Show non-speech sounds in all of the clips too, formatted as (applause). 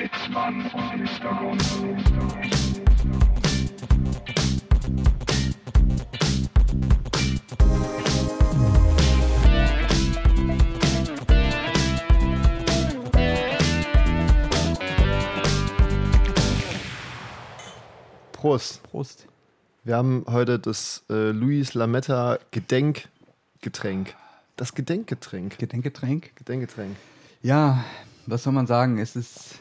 Sitzmann und Mr. Gonzo. Prost. Prost. Wir haben heute das äh, Luis Lametta Gedenkgetränk. Das Gedenkgetränk. Gedenkgetränk. Gedenkgetränk. Ja, was soll man sagen? Es ist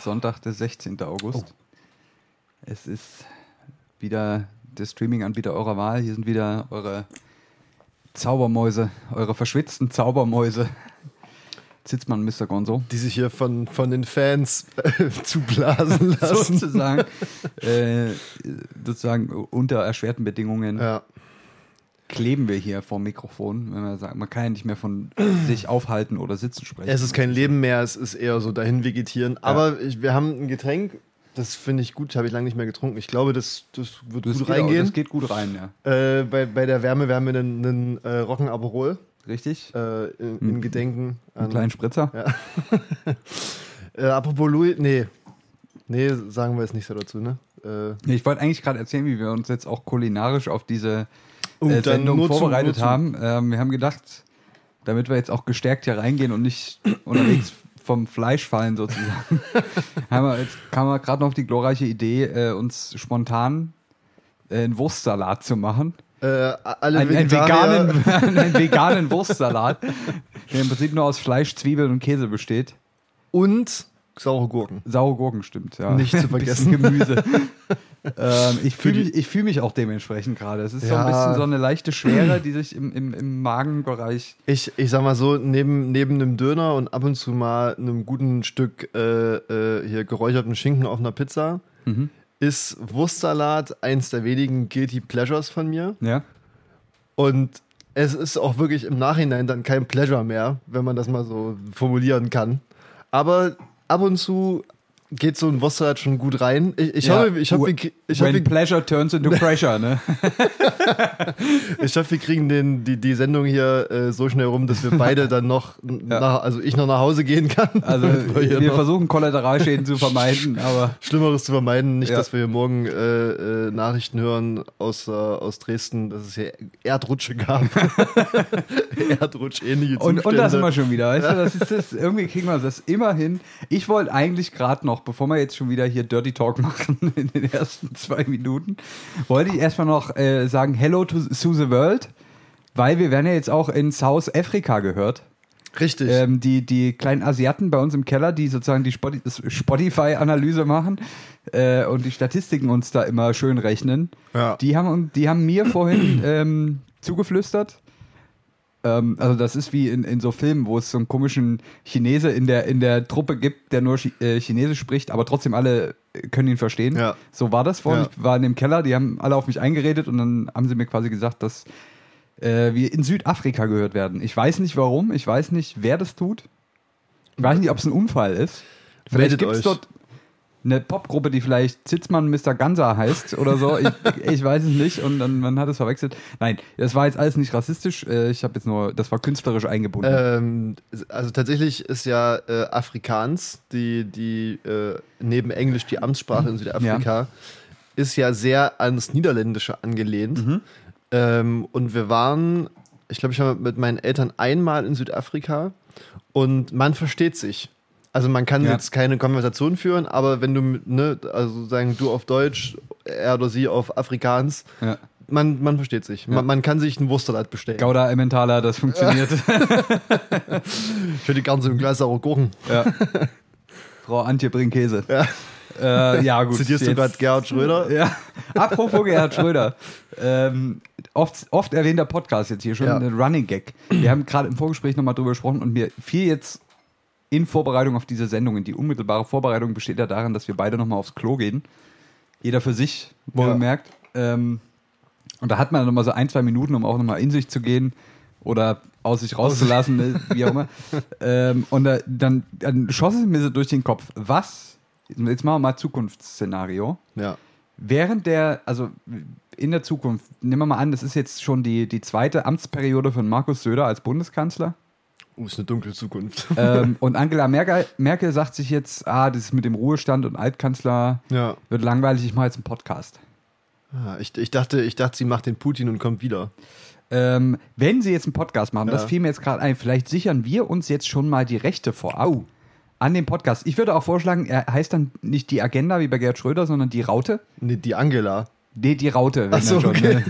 Sonntag, der 16. August. Es ist wieder der Streaming-Anbieter eurer Wahl. Hier sind wieder eure Zaubermäuse, eure verschwitzten Zaubermäuse. Zitzmann, Mr. Gonzo. Die sich hier von, von den Fans äh, zublasen lassen. (laughs) Sozusagen, äh, sozusagen unter erschwerten Bedingungen Ja. Kleben wir hier vor dem Mikrofon. Wenn man, sagt, man kann ja nicht mehr von (clears throat) sich aufhalten oder sitzen sprechen. Es ist kein Leben mehr, es ist eher so dahin vegetieren. Aber ich, wir haben ein Getränk, das finde ich gut, habe ich lange nicht mehr getrunken. Ich glaube, das, das wird das gut geht auch- reingehen. Das geht gut rein, ja. Äh, bei, bei der Wärme werden wir einen, einen äh, Rocken Aperol Richtig? äh, in, in Gedenken Einen kleinen Spritzer. (laughs) Äh, apropos Louis, nee. Nee, sagen wir jetzt nicht so dazu, ne? Äh, Ich wollte eigentlich gerade erzählen, wie wir uns jetzt auch kulinarisch auf diese äh, Sendung vorbereitet nur zu. haben. Ähm, wir haben gedacht, damit wir jetzt auch gestärkt hier reingehen und nicht (clears throat) unterwegs vom Fleisch fallen sozusagen, (laughs) haben wir jetzt kam wir gerade noch auf die glorreiche Idee, äh, uns spontan äh, einen Wurstsalat zu machen. äh, alle Ein, einen, veganen, (laughs) (laughs) einen veganen Wurstsalat, der im Prinzip nur aus Fleisch, Zwiebeln und Käse besteht. und saure Gurken. Saure Gurken stimmt, ja. Nicht zu vergessen. Gemüse. Ähm, ich fühle mich, ich fühl mich auch dementsprechend gerade. Es ist so Ja. ein bisschen so eine leichte Schwere, die sich im, im, im Magenbereich. Ich, ich sag mal so, neben, neben einem Döner und ab und zu mal einem guten Stück äh, äh, hier geräucherten Schinken auf einer Pizza Mhm. ist Wurstsalat eins der wenigen Guilty Pleasures von mir. Ja. Und es ist auch wirklich im Nachhinein dann kein Pleasure mehr, wenn man das mal so formulieren kann. Aber ab und zu geht so ein Wurstsalat schon gut rein. Ich, ich Ja. hoffe, ich hoffe, wir, ich hoffe, When wir, pleasure turns into pressure, ne? (laughs) ich hoffe, wir kriegen den, die, die Sendung hier äh, so schnell rum, dass wir beide (laughs) dann noch, nach, also ich noch nach Hause gehen kann. (laughs) Also wir noch versuchen Kollateralschäden zu vermeiden, aber Schlimmeres zu vermeiden. Nicht, Ja. dass wir hier morgen äh, äh, Nachrichten hören aus, äh, aus Dresden, dass es hier Erdrutsche gab. Erdrutsch-ähnliche und, Zustände. und das immer schon wieder, weißt du, das ist das, irgendwie kriegen wir das immer hin. Ich wollte eigentlich gerade noch, bevor wir jetzt schon wieder hier Dirty Talk (laughs) machen in den ersten zwei Minuten, wollte ich erstmal noch äh, sagen Hello to, to the World, weil wir werden ja jetzt auch in South Africa gehört. Richtig. Ähm, die, die kleinen Asiaten bei uns im Keller, die sozusagen die Spotify-Analyse machen äh, und die Statistiken uns da immer schön rechnen, Ja. die, haben, die haben mir vorhin ähm, zugeflüstert. Ähm, also das ist wie in, in so Filmen, wo es so einen komischen Chinese in der, in der Truppe gibt, der nur Chi äh, Chinesisch spricht, aber trotzdem alle können ihn verstehen. Ja. So war das vorhin. Ja. Ich war in dem Keller, die haben alle auf mich eingeredet und dann haben sie mir quasi gesagt, dass äh, wir in Südafrika gehört werden. Ich weiß nicht warum, ich weiß nicht, wer das tut. Ich weiß nicht, ob es ein Unfall ist. Vielleicht gibt es dort eine Popgruppe, die vielleicht Zitzmann Mr. Gansa heißt oder so. Ich, ich weiß es nicht und dann man hat es verwechselt. Nein, das war jetzt alles nicht rassistisch. Äh, Ich habe jetzt nur, das war künstlerisch eingebunden. Ähm, also tatsächlich ist ja äh, Afrikaans, die, die äh, neben Englisch die Amtssprache in Südafrika, ist ja sehr ans Niederländische angelehnt. Mhm. Ähm, und wir waren, ich glaube, ich war mit meinen Eltern einmal in Südafrika und man versteht sich. Also man kann Ja. jetzt keine Konversation führen, aber wenn du, ne, also sagen du auf Deutsch, er oder sie auf Afrikaans, ja. man, man versteht sich. Ja. Man, man kann sich einen Wurstsalat bestellen. Gouda Emmentaler, das funktioniert. Ich hätte gerne so ein Glas Gurken. ja. Frau Antje Brinkkäse. Ja. Äh, ja, gut. Zitierst du gerade Gerhard Schröder? (laughs) Ja, apropos Gerhard Schröder. Ähm, oft, oft erwähnter Podcast jetzt hier schon, Ja. ein Running Gag. Wir haben gerade im Vorgespräch nochmal drüber gesprochen und mir fiel jetzt in Vorbereitung auf diese Sendung, die unmittelbare Vorbereitung besteht ja darin, dass wir beide nochmal aufs Klo gehen. Jeder für sich, wo Ja. man merkt. Ähm, und da hat man nochmal so ein, zwei Minuten, um auch nochmal in sich zu gehen oder aus sich rauszulassen, wie auch immer. (laughs) Ähm, und da, dann, dann schoss es mir so durch den Kopf, was, jetzt machen wir mal Zukunftsszenario, Ja. während der, also in der Zukunft, nehmen wir mal an, das ist jetzt schon die, die zweite Amtsperiode von Markus Söder als Bundeskanzler. Uh, ist eine dunkle Zukunft. (laughs) ähm, und Angela Merkel, Merkel sagt sich jetzt, ah, das ist mit dem Ruhestand und Altkanzler ja. wird langweilig, ich mache jetzt einen Podcast. Ah, ich, ich, dachte, ich dachte, sie macht den Putin und kommt wieder. Ähm, wenn sie jetzt einen Podcast machen, Ja. das fiel mir jetzt gerade ein, vielleicht sichern wir uns jetzt schon mal die Rechte vorab an dem Podcast. Ich würde auch vorschlagen, er heißt dann nicht die Agenda wie bei Gerd Schröder, sondern die Raute. Nee, die Angela. Nee, die Raute, wenn Ach so, schon. okay. Ne?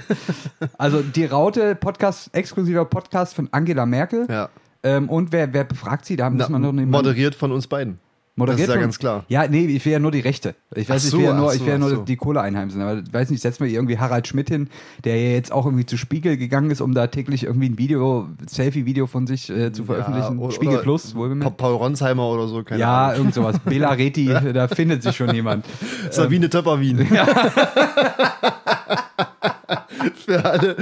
Also die Raute, Podcast, exklusiver Podcast von Angela Merkel. Ja. Ähm, und wer, wer befragt sie? Da Na, muss man noch nicht moderiert von uns beiden. das ist ja von- ganz klar. Ja, nee, ich will ja nur die Rechte. Ich weiß, so, ich will ja nur, ach ich will ja so, nur so. die Kohle einheimsen. Aber ich weiß nicht, setzen wir irgendwie Harald Schmidt hin, der ja jetzt auch irgendwie zu Spiegel gegangen ist, um da täglich irgendwie ein Video, Selfie-Video von sich äh, zu veröffentlichen. oder- Spiegel Plus, wohlbemerkt. Paul Ronsheimer oder so, keine Ja, Ahnung. irgend sowas. Bela Reti, (laughs) da findet sich schon jemand. Sabine Töpperwien. (laughs) (laughs) für, alle,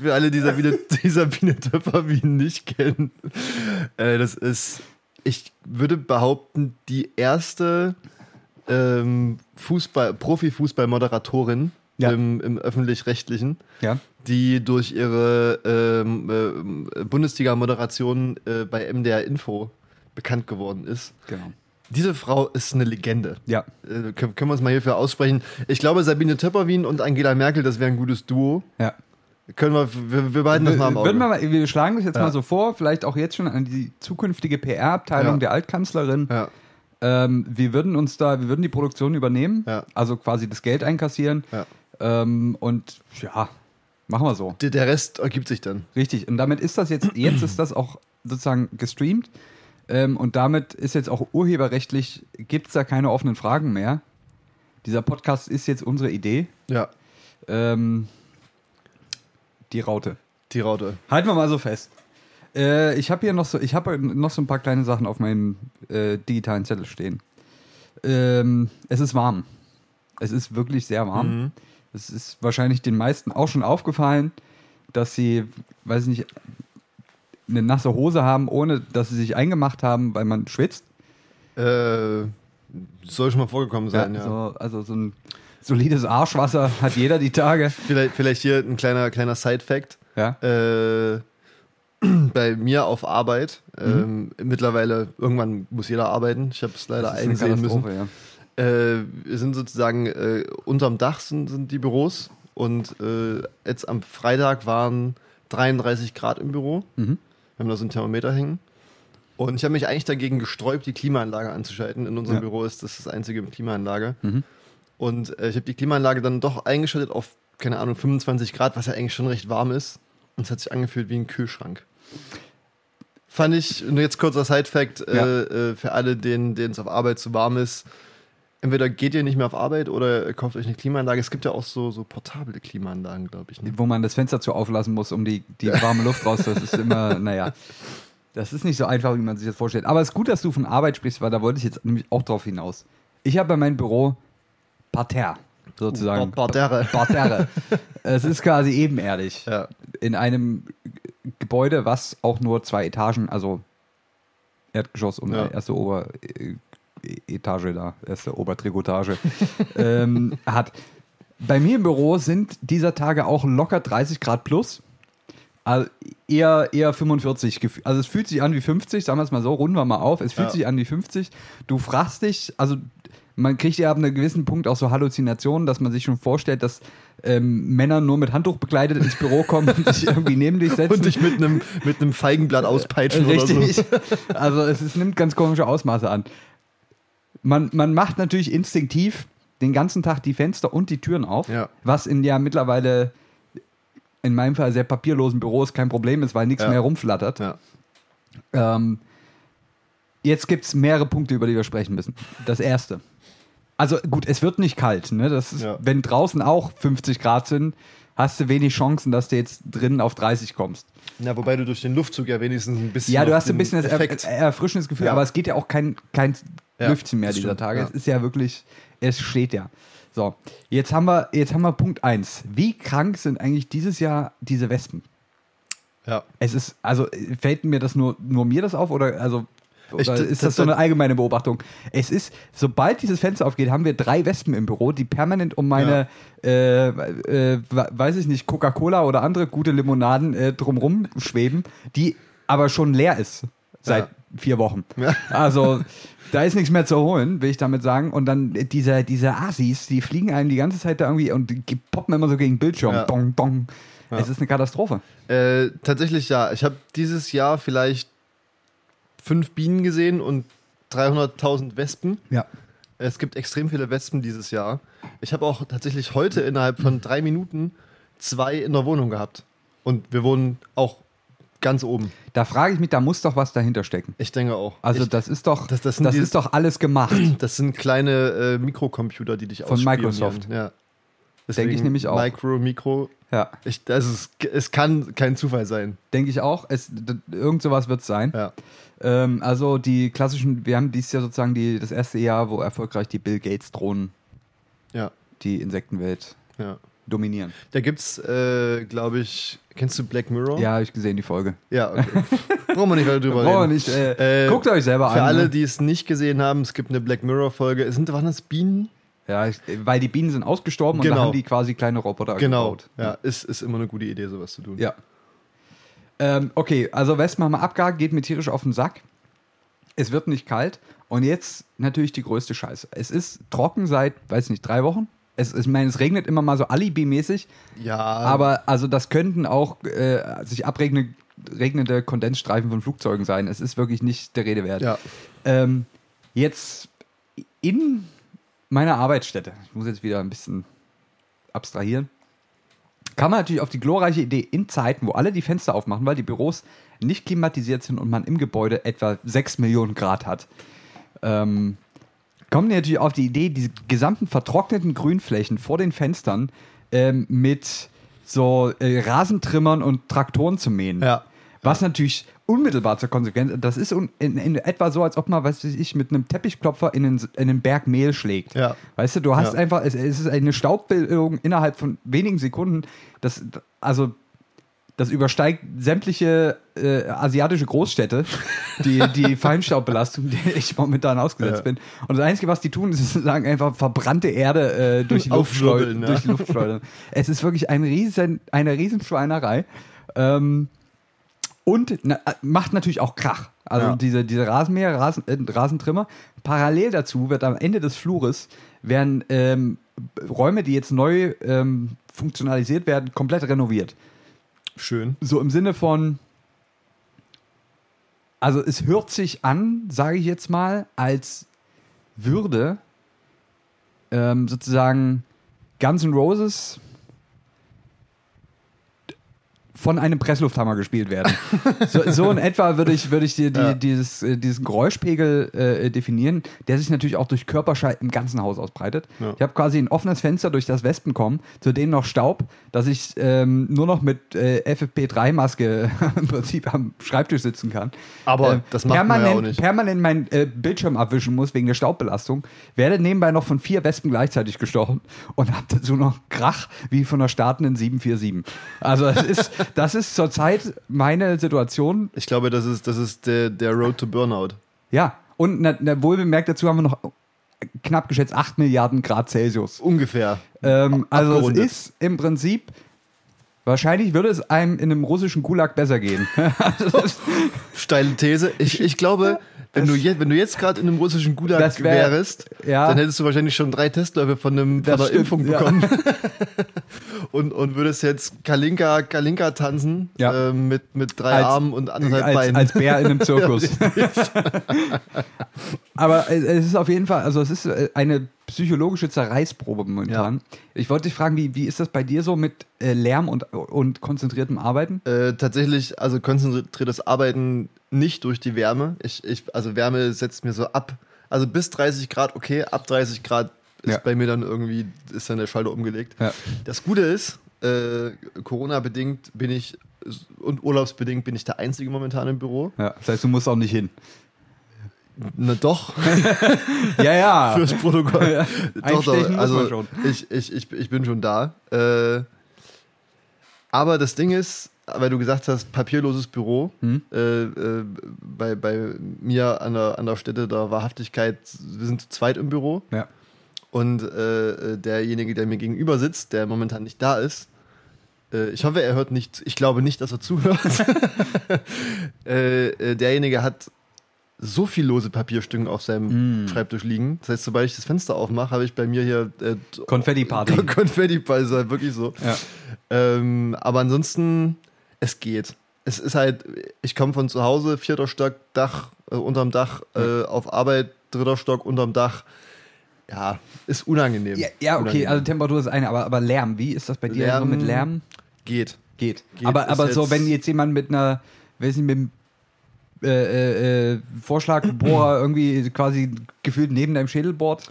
für alle, die Sabine, die Sabine Töpperwien nicht kennen. Äh, das ist, ich würde behaupten, die erste ähm, Fußball, Profifußball-Moderatorin Ja. im, im öffentlich-rechtlichen, Ja. die durch ihre ähm, ähm, Bundesliga-Moderation äh, bei MDR Info bekannt geworden ist. Genau. Diese Frau ist eine Legende. Ja. Äh, können, können wir uns mal hierfür aussprechen. Ich glaube, Sabine Töpperwien und Angela Merkel, das wäre ein gutes Duo. Ja. Können wir, wir, wir behalten das mal im Auge. Wir, mal, wir schlagen das jetzt Ja. mal so vor, vielleicht auch jetzt schon an die zukünftige PR-Abteilung Ja. der Altkanzlerin. ja, Ähm, wir würden uns da, wir würden die Produktion übernehmen, Ja. also quasi das Geld einkassieren. ja. Ähm, und ja, machen wir so. Der, der Rest ergibt sich dann. Richtig. Und damit ist das jetzt, jetzt ist das auch sozusagen gestreamt. Ähm, und damit ist jetzt auch urheberrechtlich, gibt es da keine offenen Fragen mehr. Dieser Podcast ist jetzt unsere Idee. Ja, Ähm, die Raute. die Raute. Halten wir mal so fest. Äh, ich habe hier noch so, ich habe noch so ein paar kleine Sachen auf meinem äh, digitalen Zettel stehen. Ähm, es ist warm. Es ist wirklich sehr warm. Mhm. Es ist wahrscheinlich den meisten auch schon aufgefallen, dass sie, weiß ich nicht, eine nasse Hose haben, ohne dass sie sich eingemacht haben, weil man schwitzt. Äh, soll schon mal vorgekommen sein, ja. So, also so ein solides Arschwasser (laughs) hat jeder die Tage. Vielleicht, vielleicht hier ein kleiner, kleiner Side-Fact. Ja. Äh, (clears throat) bei mir auf Arbeit, ähm, mittlerweile, irgendwann muss jeder arbeiten. Ich habe es leider einsehen müssen. Ja. Äh, wir sind sozusagen äh, unterm Dach sind, sind die Büros und äh, jetzt am Freitag waren 33 Grad im Büro. Mhm. Wir haben da so ein Thermometer hängen. Und ich habe mich eigentlich dagegen gesträubt, die Klimaanlage anzuschalten. In unserem Ja. Büro ist das das einzige mit Klimaanlage. Mhm. Und äh, ich habe die Klimaanlage dann doch eingeschaltet auf, keine Ahnung, 25 Grad, was ja eigentlich schon recht warm ist. Und es hat sich angefühlt wie ein Kühlschrank. Fand ich, nur jetzt kurzer Side-Fact, Ja. äh, äh, für alle, denen denen es auf Arbeit zu warm ist. Entweder geht ihr nicht mehr auf Arbeit oder kauft euch eine Klimaanlage. Es gibt ja auch so, so portable Klimaanlagen, glaube ich. Ne? wo man das Fenster zu auflassen muss, um die, die warme Luft raus. Das ist immer, (laughs) naja. Das ist nicht so einfach, wie man sich das vorstellt. Aber es ist gut, dass du von Arbeit sprichst, weil da wollte ich jetzt nämlich auch drauf hinaus. Ich habe bei meinem Büro Parterre, sozusagen. Par- Parterre. (laughs) Parterre. es ist quasi ebenerdig. Ja. In einem Gebäude, was auch nur zwei Etagen, also Erdgeschoss und Ja. erste Ober äh, Etage da, erste Obertrigotage, (laughs) ähm, hat. Bei mir im Büro sind dieser Tage auch locker 30 Grad plus. Also eher, eher 45. gef- Also es fühlt sich an wie 50, sagen wir es mal so, runden wir mal auf. Es fühlt Ja. sich an wie 50. Du fragst dich, also man kriegt ja ab einem gewissen Punkt auch so Halluzinationen, dass man sich schon vorstellt, dass ähm, Männer nur mit Handtuch bekleidet ins Büro kommen und sich irgendwie neben dich setzen. (laughs) Und dich mit einem mit einem Feigenblatt auspeitschen oder so. Richtig. Also es, es nimmt ganz komische Ausmaße an. Man, man macht natürlich instinktiv den ganzen Tag die Fenster und die Türen auf, Ja. was in ja mittlerweile in meinem Fall sehr papierlosen Büros kein Problem ist, weil nichts Ja. mehr rumflattert. Ja. Ähm, jetzt gibt es mehrere Punkte, über die wir sprechen müssen. Das erste. Also gut, es wird nicht kalt. Ne? Das ist. Wenn draußen auch 50 Grad sind, hast du wenig Chancen, dass du jetzt drinnen auf 30 kommst. ja, wobei du durch den Luftzug ja wenigstens ein bisschen. Ja, du hast ein bisschen das Effekt. er- erfrischendes Gefühl, Ja. aber es geht ja auch kein, kein Ja, Lüftchen mehr dieser stimmt, Tage. ja. Es ist ja wirklich, es steht ja. So, jetzt haben wir, jetzt haben wir Punkt 1. Wie krank sind eigentlich dieses Jahr diese Wespen? Ja. Es ist, also fällt mir das nur, nur mir das auf oder also oder das- ist das so eine allgemeine Beobachtung? Es ist, sobald dieses Fenster aufgeht, haben wir drei Wespen im Büro, die permanent um meine, äh, äh, we- weiß ich nicht, Coca-Cola oder andere gute Limonaden äh, drumrum schweben, die aber schon leer ist. seit vier Wochen. Also da ist nichts mehr zu holen, will ich damit sagen. Und dann diese, diese Asis, die fliegen einem die ganze Zeit da irgendwie und die poppen immer so gegen den Bildschirm. Ja. Dong, dong. Es ist eine Katastrophe. Äh, tatsächlich ja. Ich habe dieses Jahr vielleicht fünf Bienen gesehen und 300.000 Wespen. Ja. Es gibt extrem viele Wespen dieses Jahr. Ich habe auch tatsächlich heute innerhalb von drei Minuten zwei in der Wohnung gehabt. Und wir wohnen auch ganz oben. Da frage ich mich, da muss doch was dahinter stecken. Ich denke auch. Also ich, das ist doch, Das- das, das sind die- ist doch alles gemacht. das sind kleine äh, Mikrocomputer, die dich Von. Microsoft. Ja. Denke ich nämlich auch. Micro, Mikro. Ja, Ich, also es, es kann kein Zufall sein. denke ich auch. Es, irgend sowas wird es sein. Ja. Ähm, also die klassischen, wir haben dieses Jahr sozusagen die, das erste Jahr, wo erfolgreich die Bill Gates Drohnen Ja. die Insektenwelt ja. dominieren. Da gibt's, äh, glaube ich, kennst du Black Mirror? Ja, habe ich gesehen, die Folge. Ja, okay. (laughs) Brauchen wir nicht weiter drüber Brauchen wir reden. nicht. Äh, Äh, guckt euch selber Für an. alle, ne? die es nicht gesehen haben, es gibt eine Black Mirror-Folge. Sind, waren das Bienen? Ja, weil die Bienen sind ausgestorben und Genau. da haben die quasi kleine Roboter Genau. gebaut. Ja, ist, ist immer eine gute Idee, sowas zu tun. Ja. Ähm, okay, also Wespen haben wir abgehakt, geht mir tierisch auf den Sack. Es wird nicht kalt. Und jetzt natürlich die größte Scheiße. Es ist trocken seit, weiß nicht, drei Wochen. Es, ich meine, es regnet immer mal so alibi-mäßig. Ja, Aber also das könnten auch äh, sich abregnende regnende Kondensstreifen von Flugzeugen sein. Es ist wirklich nicht der Rede wert. ja. Ähm, jetzt in meiner Arbeitsstätte, ich muss jetzt wieder ein bisschen abstrahieren, kam man natürlich auf die glorreiche Idee in Zeiten, wo alle die Fenster aufmachen, weil die Büros nicht klimatisiert sind und man im Gebäude etwa 6 Millionen Grad hat. Ähm, kommen die natürlich auf die Idee, diese gesamten vertrockneten Grünflächen vor den Fenstern ähm, mit so äh, Rasentrimmern und Traktoren zu mähen. Ja. Was natürlich unmittelbar zur Konsequenz, das ist in, in etwa so, als ob man, weiß ich, mit einem Teppichklopfer in einen, in einen Berg Mehl schlägt. Ja. Weißt du, du hast Ja. einfach, es, es ist eine Staubbildung innerhalb von wenigen Sekunden. Das, also, das übersteigt sämtliche äh, asiatische Großstädte, die, die (laughs) Feinstaubbelastung, der ich momentan ausgesetzt Ja. bin. Und das Einzige, was die tun, ist sozusagen einfach verbrannte Erde äh, durch, die Luft schleu- Aufwirbeln, ja. durch die Luft schleudern. Es ist wirklich ein riesen, eine Riesenschweinerei. Ähm, und na, äh, macht natürlich auch Krach. Also Ja. diese, diese Rasenmäher, Rasen, äh, Rasentrimmer. Parallel dazu wird am Ende des Flures werden ähm, Räume, die jetzt neu ähm, funktionalisiert werden, komplett renoviert. Schön. So im Sinne von, also es hört sich an, sage ich jetzt mal, als würde ähm, sozusagen Guns N' Roses von einem Presslufthammer gespielt werden. so, so in etwa würde ich, würde ich dir die, Ja. dieses, äh, diesen Geräuschpegel äh, definieren, der sich natürlich auch durch Körperschall im ganzen Haus ausbreitet. Ja. Ich habe quasi ein offenes Fenster, durch das Wespen kommen, zu denen noch Staub, dass ich ähm, nur noch mit äh, FFP3-Maske (laughs) im Prinzip am Schreibtisch sitzen kann. Aber Ähm, das macht man ja permanent, auch nicht. permanent mein äh, Bildschirm abwischen muss wegen der Staubbelastung, werde nebenbei noch von vier Wespen gleichzeitig gestochen und habe dazu noch Krach wie von der startenden 747. Also das ist, das ist zurzeit meine Situation. Ich glaube, das ist, das ist der, der Road to Burnout. Ja, und na, na, wohlbemerkt dazu haben wir noch knapp geschätzt 8 Milliarden Grad Celsius. Ungefähr. Ähm, also es ist im Prinzip, wahrscheinlich würde es einem in einem russischen Gulag besser gehen. (laughs) Also Steile These. Ich, ich glaube, wenn du, je, wenn du jetzt gerade in einem russischen Gulag wär- wärst, ja. dann hättest du wahrscheinlich schon drei Testläufe von, einem, von einer stimmt, Impfung ja. bekommen. (laughs) (laughs) und, und würdest jetzt Kalinka, Kalinka tanzen Ja. ähm, mit, mit drei Als- Armen und anderthalb als, Beinen. als Bär in einem (laughs) Zirkus. Aber äh, es ist auf jeden Fall, also es ist äh, eine psychologische Zerreißprobe momentan. Ich wollte dich fragen, wie, wie ist das bei dir so mit äh, Lärm und, und konzentriertem Arbeiten? Äh, tatsächlich, also konzentriertes Arbeiten nicht durch die Wärme. Ich, ich, also Wärme setzt mir so ab. Also bis 30 Grad, okay, ab 30 Grad ist Ja. bei mir dann irgendwie, ist dann der Schalter umgelegt. Ja. Das Gute ist, äh, Corona-bedingt bin ich und urlaubsbedingt bin ich der Einzige momentan im Büro. Ja, das heißt, du musst auch nicht hin. Na doch, (laughs) Ja, ja. (laughs) fürs Protokoll. Ja. doch, doch. Also. Ich, ich, ich, ich bin schon da. Äh, aber das Ding ist, weil du gesagt hast, papierloses Büro, Hm? äh, äh, bei, bei mir an der, an der Stätte der Wahrhaftigkeit, wir sind zu zweit im Büro Ja. und äh, derjenige, der mir gegenüber sitzt, der momentan nicht da ist, äh, ich hoffe, er hört nicht, ich glaube nicht, dass er zuhört. (laughs) äh, äh, derjenige hat so viel lose Papierstücken auf seinem Mm. Schreibtisch liegen. Das heißt, sobald ich das Fenster aufmache, habe ich bei mir hier äh, Konfetti-Party. (laughs) Konfetti-Ball, ist halt wirklich so. Ja. Ähm, aber ansonsten, es geht. Es ist halt, ich komme von zu Hause, vierter Stock, Dach, äh, unterm Dach, äh, auf Arbeit, dritter Stock, unterm Dach. Ja, ist unangenehm. Ja, ja, okay, Unangenehm. also Temperatur ist eine, aber, aber Lärm, wie ist das bei dir so Lärm- mit Lärm? geht. Geht. Geht, aber aber so, wenn jetzt jemand mit einer, weiß nicht, mit einem äh, äh, äh, Vorschlagbohrer (clears throat) irgendwie quasi gefühlt neben deinem Schädel bohrt,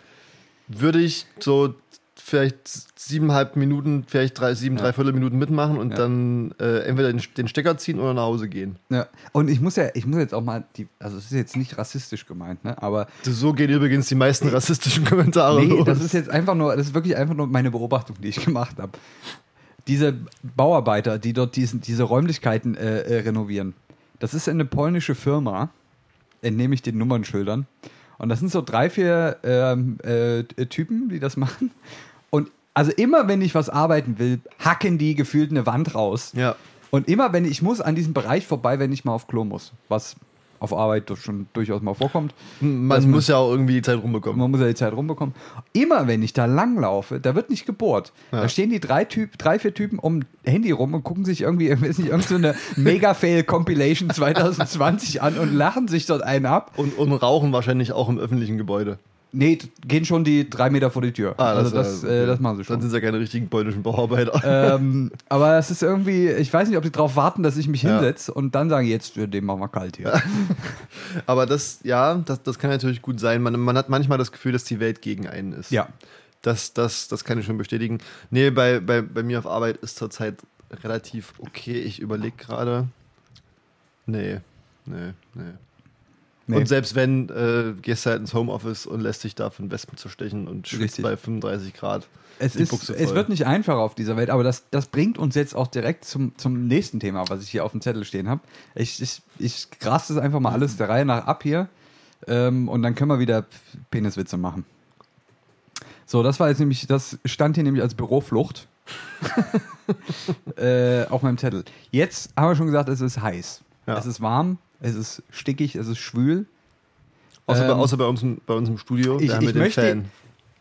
Würde ich so vielleicht siebeneinhalb Minuten, vielleicht drei, sieben, Ja. dreiviertel Minuten mitmachen und Ja. dann äh, entweder den, den Stecker ziehen oder nach Hause gehen. Ja. Und ich muss ja, ich muss jetzt auch mal, die, also es ist jetzt nicht rassistisch gemeint, ne? Aber So gehen übrigens die meisten rassistischen Kommentare nee, los. das ist jetzt einfach nur, das ist wirklich einfach nur meine Beobachtung, die ich gemacht habe. Diese Bauarbeiter, die dort diesen, diese Räumlichkeiten äh, äh, renovieren, das ist eine polnische Firma, entnehme ich den Nummernschildern. Und das sind so drei, vier ähm, äh, Typen, die das machen. Und also immer, wenn ich was arbeiten will, hacken die gefühlt eine Wand raus. ja. Und immer, wenn ich muss an diesem Bereich vorbei, wenn ich mal auf Klo muss, was auf Arbeit doch schon durchaus mal vorkommt. Man man- muss ja auch irgendwie die Zeit rumbekommen. Man muss ja die Zeit rumbekommen. Immer wenn ich da langlaufe, da wird nicht gebohrt. Ja. Da stehen die drei, typ, drei, vier Typen um Handy rum und gucken sich irgendwie, (laughs) weiß nicht, irgendeine Mega-Fail-Compilation (laughs) 2020 an und lachen sich dort einen ab. Und, und rauchen wahrscheinlich auch im öffentlichen Gebäude. Nee, gehen schon die drei Meter vor die Tür. also das, ist ja- äh, okay. das machen sie Dann schon. sind es ja keine richtigen polnischen Bauarbeiter. ähm, (laughs) aber es ist irgendwie, ich weiß nicht, ob die darauf warten, dass ich mich Ja. hinsetze und dann sagen, jetzt, für den machen wir kalt hier. (laughs) Aber das, ja, das, das kann natürlich gut sein. Man, man hat manchmal das Gefühl, dass die Welt gegen einen ist. ja. Das, das, das kann ich schon bestätigen. Nee, bei, bei, bei mir auf Arbeit ist zurzeit relativ okay. Ich überlege gerade. Nee, nee, nee. Nee. Und selbst wenn, äh, gehst du halt ins Homeoffice und lässt dich da von Wespen zerstechen und schwitzt bei 35 Grad. Es, ist, es wird nicht einfacher auf dieser Welt, aber das, das bringt uns jetzt auch direkt zum, zum nächsten Thema, was ich hier auf dem Zettel stehen habe. Ich, ich, ich graste es einfach mal alles der Reihe nach ab hier ähm, und dann können wir wieder Peniswitze machen. So, das war jetzt nämlich, das stand hier nämlich als Büroflucht (laughs) äh, auf meinem Zettel. Jetzt haben wir schon gesagt, es ist heiß. Ja. Es ist warm, es ist stickig, es ist schwül. Außer, bei, Ähm, außer bei, uns, im- bei uns im Studio, ich- da haben wir den möchte- Fan.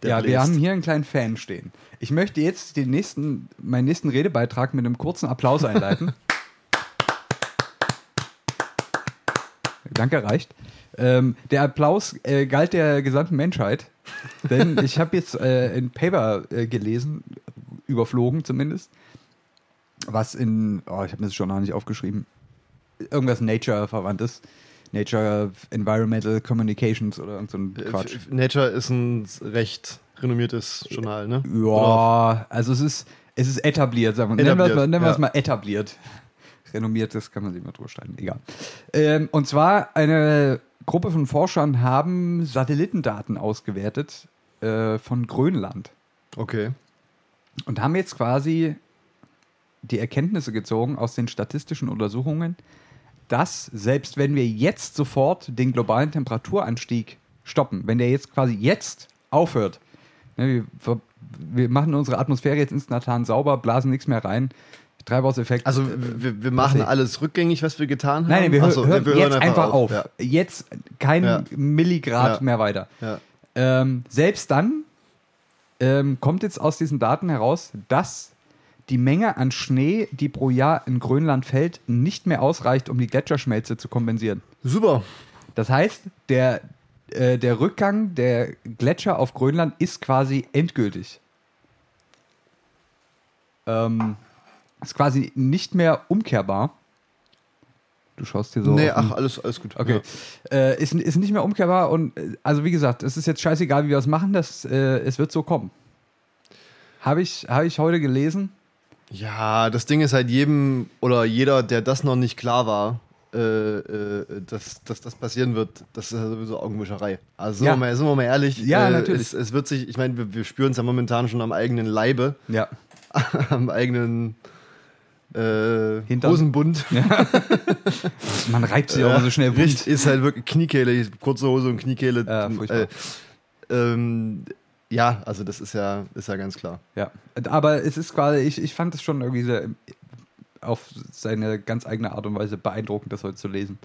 ja, wir bläst. haben hier einen kleinen Fan stehen. Ich möchte jetzt den nächsten, meinen nächsten Redebeitrag mit einem kurzen Applaus einleiten. (laughs) Danke, reicht. Ähm, der Applaus äh, galt der gesamten Menschheit, denn ich habe jetzt äh, ein Paper äh, gelesen, überflogen zumindest, was in, oh, ich habe mir das schon noch nicht aufgeschrieben, irgendwas Nature verwandt ist. Nature Environmental Communications oder irgend so ein Äh, Quatsch. Nature ist ein recht renommiertes Journal, ne? Ja, also es ist, es ist etabliert, sagen wir. Nennen wir es mal, Etabliert, nennen wir es ja. mal etabliert. (laughs) Renommiert, das kann man sich mal drüber streiten. Egal. Ähm, und zwar eine Gruppe von Forschern haben Satellitendaten ausgewertet äh, von Grönland Okay. und haben jetzt quasi die Erkenntnisse gezogen aus den statistischen Untersuchungen, dass selbst wenn wir jetzt sofort den globalen Temperaturanstieg stoppen, wenn der jetzt quasi jetzt aufhört, ne, wir, wir machen unsere Atmosphäre jetzt instantan sauber, blasen nichts mehr rein, Treibhauseffekt. Also äh, wir, wir machen nee. alles rückgängig, was wir getan haben. Nein, nein, wir, Ach so, hören wir jetzt einfach auf. Ja. Jetzt kein Ja. Milligrad Ja. mehr weiter. Ähm, selbst dann ähm, kommt jetzt aus diesen Daten heraus, dass die Menge an Schnee, die pro Jahr in Grönland fällt, nicht mehr ausreicht, um die Gletscherschmelze zu kompensieren. Super. Das heißt, der, äh, der Rückgang der Gletscher auf Grönland ist quasi endgültig. Ähm, ist quasi nicht mehr umkehrbar. Du schaust hier so. nee, ach, alles, alles gut. Okay. Äh, ist, ist nicht mehr umkehrbar und äh, also wie gesagt, es ist jetzt scheißegal, wie wir das machen, das, äh, es wird so kommen. Habe ich, hab ich heute gelesen. Ja, das Ding ist halt jedem oder jeder, der das noch nicht klar war, äh, äh, dass, dass das passieren wird, das ist ja sowieso Augenwischerei. Also sind, Ja. wir, mal, sind wir mal ehrlich. Ja, äh, natürlich. Es, es wird sich, ich meine, wir, wir spüren es ja momentan schon am eigenen Leibe, Ja. (laughs) am eigenen äh, Hintern. Hosenbund. (laughs) Man reibt sich auch immer so schnell wund. ist halt wirklich Kniekehle, kurze Hose und Kniekehle. Ja, furchtbar. äh, ähm, Ja, also das ist ja, ist ja ganz klar. Ja. Aber es ist quasi, ich, ich fand es schon irgendwie sehr, auf seine ganz eigene Art und Weise beeindruckend, das heute zu lesen.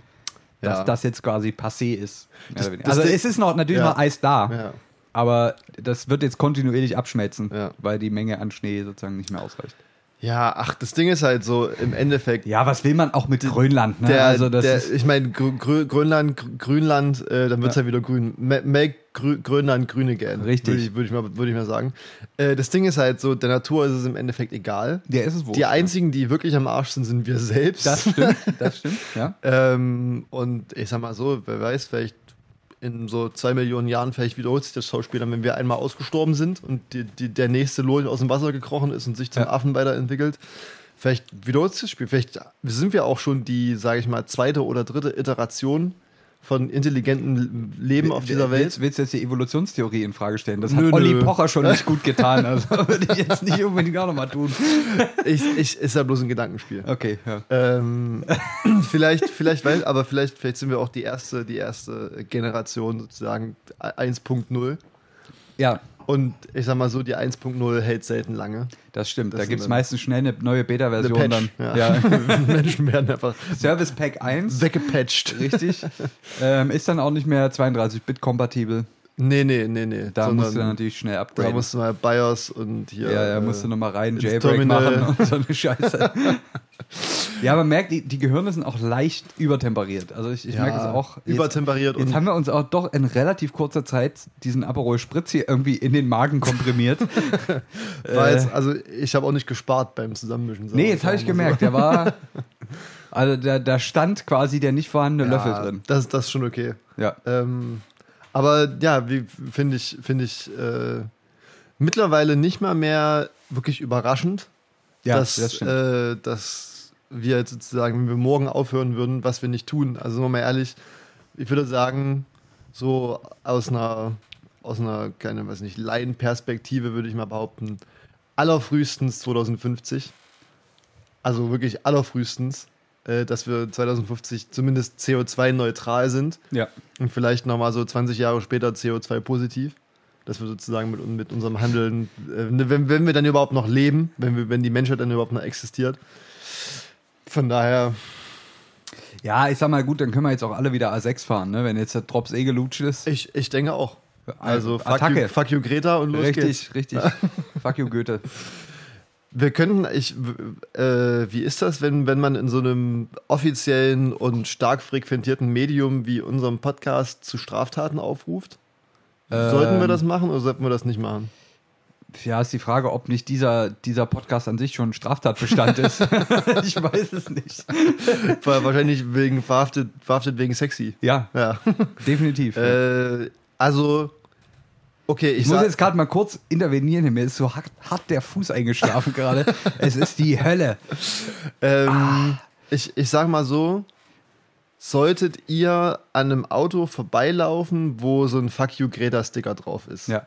Dass Ja. das jetzt quasi passé ist. Das- das also Ding- es ist noch natürlich Ja. noch Eis da, Ja. aber das wird jetzt kontinuierlich abschmelzen, weil die Menge an Schnee sozusagen nicht mehr ausreicht. Ja, ach, das Ding ist halt so, im Endeffekt, Ja, was will man auch mit Grönland? Ne? der, also das der, ist, ich meine, Grö Grö Grönland, Gr- Grünland, äh, dann wird es Ja. ja. wieder grün. Ma- Make Grü Grönland grün again. Richtig. Würde ich, würde ich, mal, würde ich mal sagen. Äh, das Ding ist halt so, der Natur ist es im Endeffekt egal. der ist es wohl. Die einzigen, die wirklich am Arsch sind, sind wir selbst. Das stimmt, das (laughs) stimmt, ja. Ähm, und ich sag mal so, wer weiß, vielleicht in so zwei Millionen Jahren, vielleicht wiederholt sich das Schauspiel dann, wenn wir einmal ausgestorben sind und die, die, der nächste Lolch aus dem Wasser gekrochen ist und sich zum Ja. Affen weiterentwickelt. Vielleicht wiederholt sich das Spiel. Vielleicht sind wir auch schon die, sage ich mal, zweite oder dritte Iteration von intelligentem Leben auf dieser Welt. Willst, willst du jetzt die Evolutionstheorie in Frage stellen? Das Nö, hat Olli nö. Pocher schon nicht gut getan. (laughs) Also würde ich jetzt nicht unbedingt auch nochmal tun. Ich, ich, ist ja bloß ein Gedankenspiel. Okay, ja. Ähm, (laughs) vielleicht, vielleicht, weil, aber vielleicht, vielleicht sind wir auch die erste, die erste Generation sozusagen 1.0. Ja, Und ich sag mal so, die 1.0 hält selten lange. das stimmt. Das da gibt es meistens schnell eine neue Beta-Version Eine dann. Patch, Ja. (laughs) Menschen werden einfach Service Pack 1, weggepatcht. richtig. ähm, ist dann auch nicht mehr 32-Bit kompatibel. Nee, nee, nee, nee. Da Sondern musst du dann natürlich schnell da upgraden. musst du mal BIOS und hier. ja, ja, äh, musst du nochmal rein Jailbreak machen und so eine (laughs) Scheiße. ja, man merkt, die, die Gehirne sind auch leicht übertemperiert. Also ich, ich ja, merke es auch. Jetzt- Übertemperiert Jetzt und haben wir uns auch doch in relativ kurzer Zeit diesen Aperol Spritz hier irgendwie in den Magen komprimiert. (laughs) war Äh, also ich habe auch nicht gespart beim Zusammenmischen. nee, jetzt habe ich gemerkt, der war. Also da, da stand quasi der nicht vorhandene so. Löffel ja, drin. Das, das ist schon okay. Ja. Ähm, aber ja, wie finde ich, finde ich äh, mittlerweile nicht mal mehr wirklich überraschend, Ja, dass, das äh, dass wir jetzt sozusagen, wenn wir morgen aufhören würden, was wir nicht tun. Also sind wir mal ehrlich, ich würde sagen, so aus einer, aus einer, keine, weiß nicht, Laienperspektive würde ich mal behaupten, allerfrühestens 2050. Also wirklich allerfrühestens, äh, dass wir 2050 zumindest CO2-neutral sind ja. und vielleicht nochmal so 20 Jahre später CO2-positiv. Dass wir sozusagen mit, mit unserem Handeln, äh, wenn, wenn wir dann überhaupt noch leben, wenn, wir, wenn die Menschheit dann überhaupt noch existiert. Von daher, ja, ich sag mal, gut, dann können wir jetzt auch alle wieder A6 fahren, ne? wenn jetzt der Drops eh gelutscht ist. ich, ich denke auch. Also, fuck Attacke. you, fuck you Greta und los geht's. richtig, richtig. (laughs) Fuck you, Goethe. Wir könnten, ich, äh, wie ist das, wenn, wenn man in so einem offiziellen und stark frequentierten Medium wie unserem Podcast zu Straftaten aufruft? Sollten wir Ähm, das machen oder sollten wir das nicht machen? Ja, ist die Frage, ob nicht dieser, dieser Podcast an sich schon Straftatbestand ist. (laughs) (laughs) ich weiß es nicht. Wa- Wahrscheinlich wegen verhaftet, verhaftet wegen sexy. Ja, Ja. definitiv. Äh, also, okay, ich, ich muss jetzt gerade mal kurz intervenieren. Mir ist so hart, hart der Fuß eingeschlafen (laughs) gerade. Es ist die Hölle. ähm, Ah. ich, ich sag mal so, solltet ihr an einem Auto vorbeilaufen, wo so ein Fuck you Greta-Sticker drauf ist, Ja.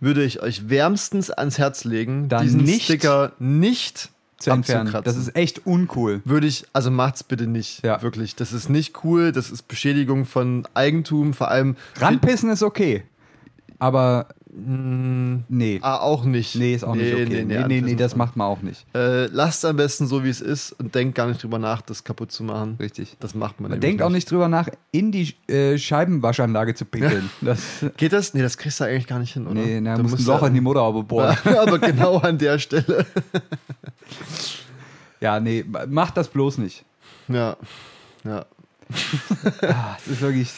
würde ich euch wärmstens ans Herz legen, Dann diesen nicht Sticker nicht Zu entfernen. Das ist echt uncool. würde ich, also macht's bitte nicht. Ja. Wirklich. Das ist nicht cool, das ist Beschädigung von Eigentum, vor allem. Ranpissen ist okay. Aber Mm, nee. ah, auch nicht. Nee, ist auch nicht okay. Nee, nee, nee, anpissen das von- macht man auch nicht. Äh, lasst am besten so, wie es ist und denkt gar nicht drüber nach, das kaputt zu machen. Richtig. Das macht man Man nämlich denkt auch nicht drüber nach, in die äh, Scheibenwaschanlage zu pinkeln. Das, (laughs) Geht das? Nee, das kriegst du eigentlich gar nicht hin, oder? nee, na, Du muss ein musst Loch in die Motorhaube (laughs) bohren. Aber genau an der Stelle. (laughs) Ja, nee, macht das bloß nicht. Ja. Ja. Ah, Es ist wirklich.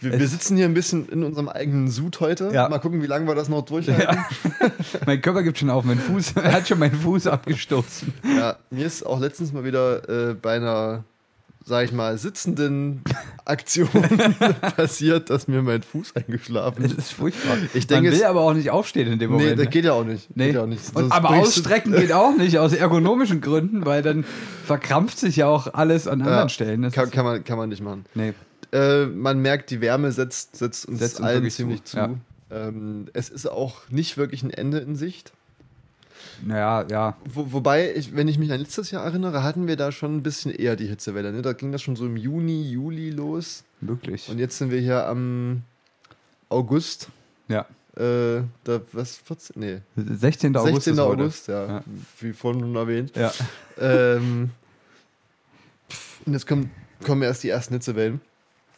Wir, wir sitzen hier ein bisschen in unserem eigenen Sud heute. Ja. Mal gucken, wie lange wir das noch durchhalten. Ja. (laughs) mein Körper gibt schon auf. Mein Fuß, er hat schon meinen Fuß abgestoßen. Ja, mir ist auch letztens mal wieder äh, bei einer, sag ich mal, sitzenden Aktion (laughs) passiert, dass mir mein Fuß eingeschlafen Das ist. ist furchtbar. Ich denke, Man will es- aber auch nicht aufstehen in dem Nee, Moment. das ne? geht ja auch nicht. Nee. Auch nicht. Und, aber ausstrecken (laughs) geht auch nicht, aus ergonomischen Gründen, weil dann verkrampft sich ja auch alles an anderen Ja, Stellen. Das Kann, ist- kann, man, kann man nicht machen. nee. Äh, man merkt, die Wärme setzt, setzt uns Setzt uns allen wirklich ziemlich zu, zu. ja. Ähm, es ist auch nicht wirklich ein Ende in Sicht. Naja, ja. Wo, wobei, ich, wenn ich mich an letztes Jahr erinnere, hatten wir da schon ein bisschen eher die Hitzewelle. Ne? Da ging das schon so im Juni, Juli los. Wirklich. Und jetzt sind wir hier am August. ja. Äh, da, was, 14? Nee. 16. August 16. ist heute. August, ja, Ja. Wie vorhin schon erwähnt. Ja. ähm, und jetzt kommen, kommen erst die ersten Hitzewellen.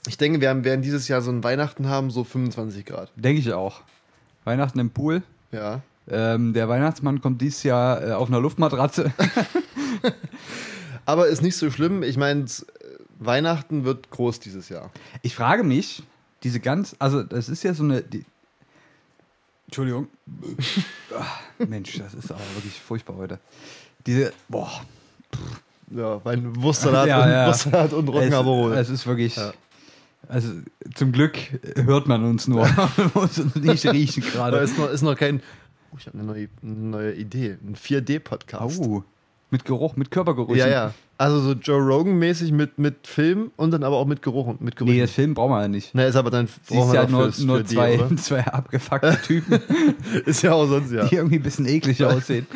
Ich denke, wir werden dieses Jahr so ein Weihnachten haben, so 25 Grad. Denke ich auch. Weihnachten im Pool. Ja. Ähm, der Weihnachtsmann kommt dieses Jahr äh, auf einer Luftmatratze. (laughs) Aber ist nicht so schlimm. Ich meine, s- Weihnachten wird groß dieses Jahr. Ich frage mich, diese ganz, also das ist ja so eine. Die, Entschuldigung. Ah, (laughs) Mensch, das ist aber wirklich furchtbar heute. Diese, boah, Ja, Wein, Wurstsalat, Ja, und, ja. Wurstsalat und Roggenaperol. es, es ist wirklich. Ja. Also zum Glück hört man uns nur. (laughs) Man muss uns nicht riechen gerade. ist noch, ist noch kein. Oh, ich habe eine neue, eine neue Idee. Ein 4D-Podcast. Au. Mit Geruch, mit Körpergeruch. Ja, ja. Also so Joe Rogan-mäßig mit, mit Film und dann aber auch mit Geruch und mit Gerüchen. Nee, das Film brauchen wir ja nicht. Na, ist aber dann Sie ist ja nur, nur 4D, zwei, (laughs) zwei abgefuckte (laughs) Typen. Ist ja auch sonst ja. die irgendwie ein bisschen eklig aussehen.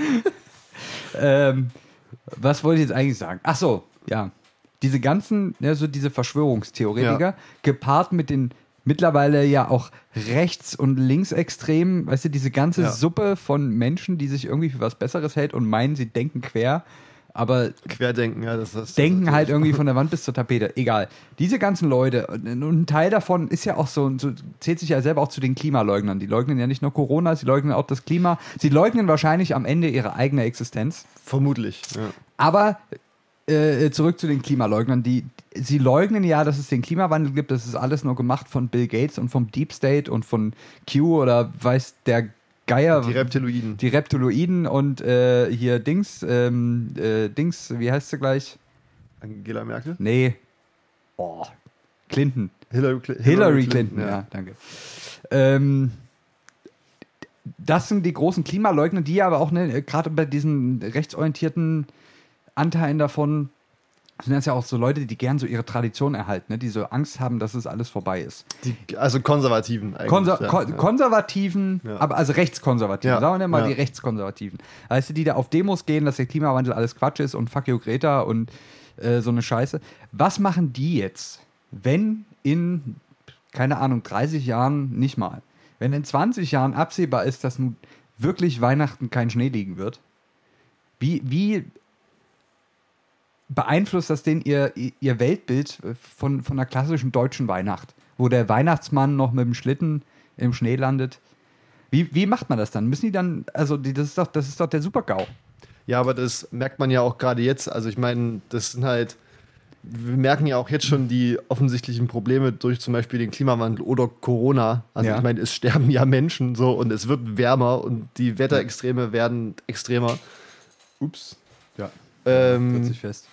ähm, was wollte ich jetzt eigentlich sagen? Ach so, ja. Diese ganzen, ja, so diese Verschwörungstheoretiker, Ja. gepaart mit den mittlerweile ja auch rechts- und linksextremen, weißt du, diese ganze Ja. Suppe von Menschen, die sich irgendwie für was Besseres hält und meinen, sie denken quer, aber Querdenken, ja. Das, das, denken halt irgendwie von der (laughs) Wand bis zur Tapete. Egal. Diese ganzen Leute, und ein Teil davon ist ja auch so, so, zählt sich ja selber auch zu den Klimaleugnern. Die leugnen ja nicht nur Corona, sie leugnen auch das Klima. Sie leugnen wahrscheinlich am Ende ihre eigene Existenz. Vermutlich. Ja. Aber äh, zurück zu den Klimaleugnern. Die, sie leugnen ja, dass es den Klimawandel gibt. Das ist alles nur gemacht von Bill Gates und vom Deep State und von Q oder weiß der Geier. Die Reptiloiden. Die Reptiloiden und äh, hier Dings, ähm, äh, Dings, wie heißt sie gleich? Angela Merkel? Nee. Oh. Clinton. Hillary, Cl Hillary Clinton, ja, danke. Ähm, das sind die großen Klimaleugner, die aber auch ne, gerade bei diesen rechtsorientierten Anteilen davon sind das ja auch so Leute, die gern so ihre Tradition erhalten, ne, die so Angst haben, dass es alles vorbei ist. Die, also Konservativen eigentlich. Konser ja, Kon ja. Konservativen, Ja. aber also Rechtskonservativen, sagen wir mal die Rechtskonservativen. Weißt du, die da auf Demos gehen, dass der Klimawandel alles Quatsch ist und fuck you Greta und äh, so eine Scheiße. Was machen die jetzt, wenn in, keine Ahnung, 30 Jahren nicht mal, wenn in 20 Jahren absehbar ist, dass nun wirklich Weihnachten kein Schnee liegen wird? Wie, wie beeinflusst das denn ihr, ihr Weltbild von, von einer klassischen deutschen Weihnacht, wo der Weihnachtsmann noch mit dem Schlitten im Schnee landet? Wie, wie macht man das dann? Müssen die dann, also die, das, ist doch, das ist doch der Super-GAU. Ja, aber das merkt man ja auch gerade jetzt. Also ich meine, das sind halt, wir merken ja auch jetzt schon die offensichtlichen Probleme durch zum Beispiel den Klimawandel oder Corona. Also Ja. ich meine, es sterben ja Menschen so und es wird wärmer und die Wetterextreme werden extremer. Ups. Ja. Ähm, fest.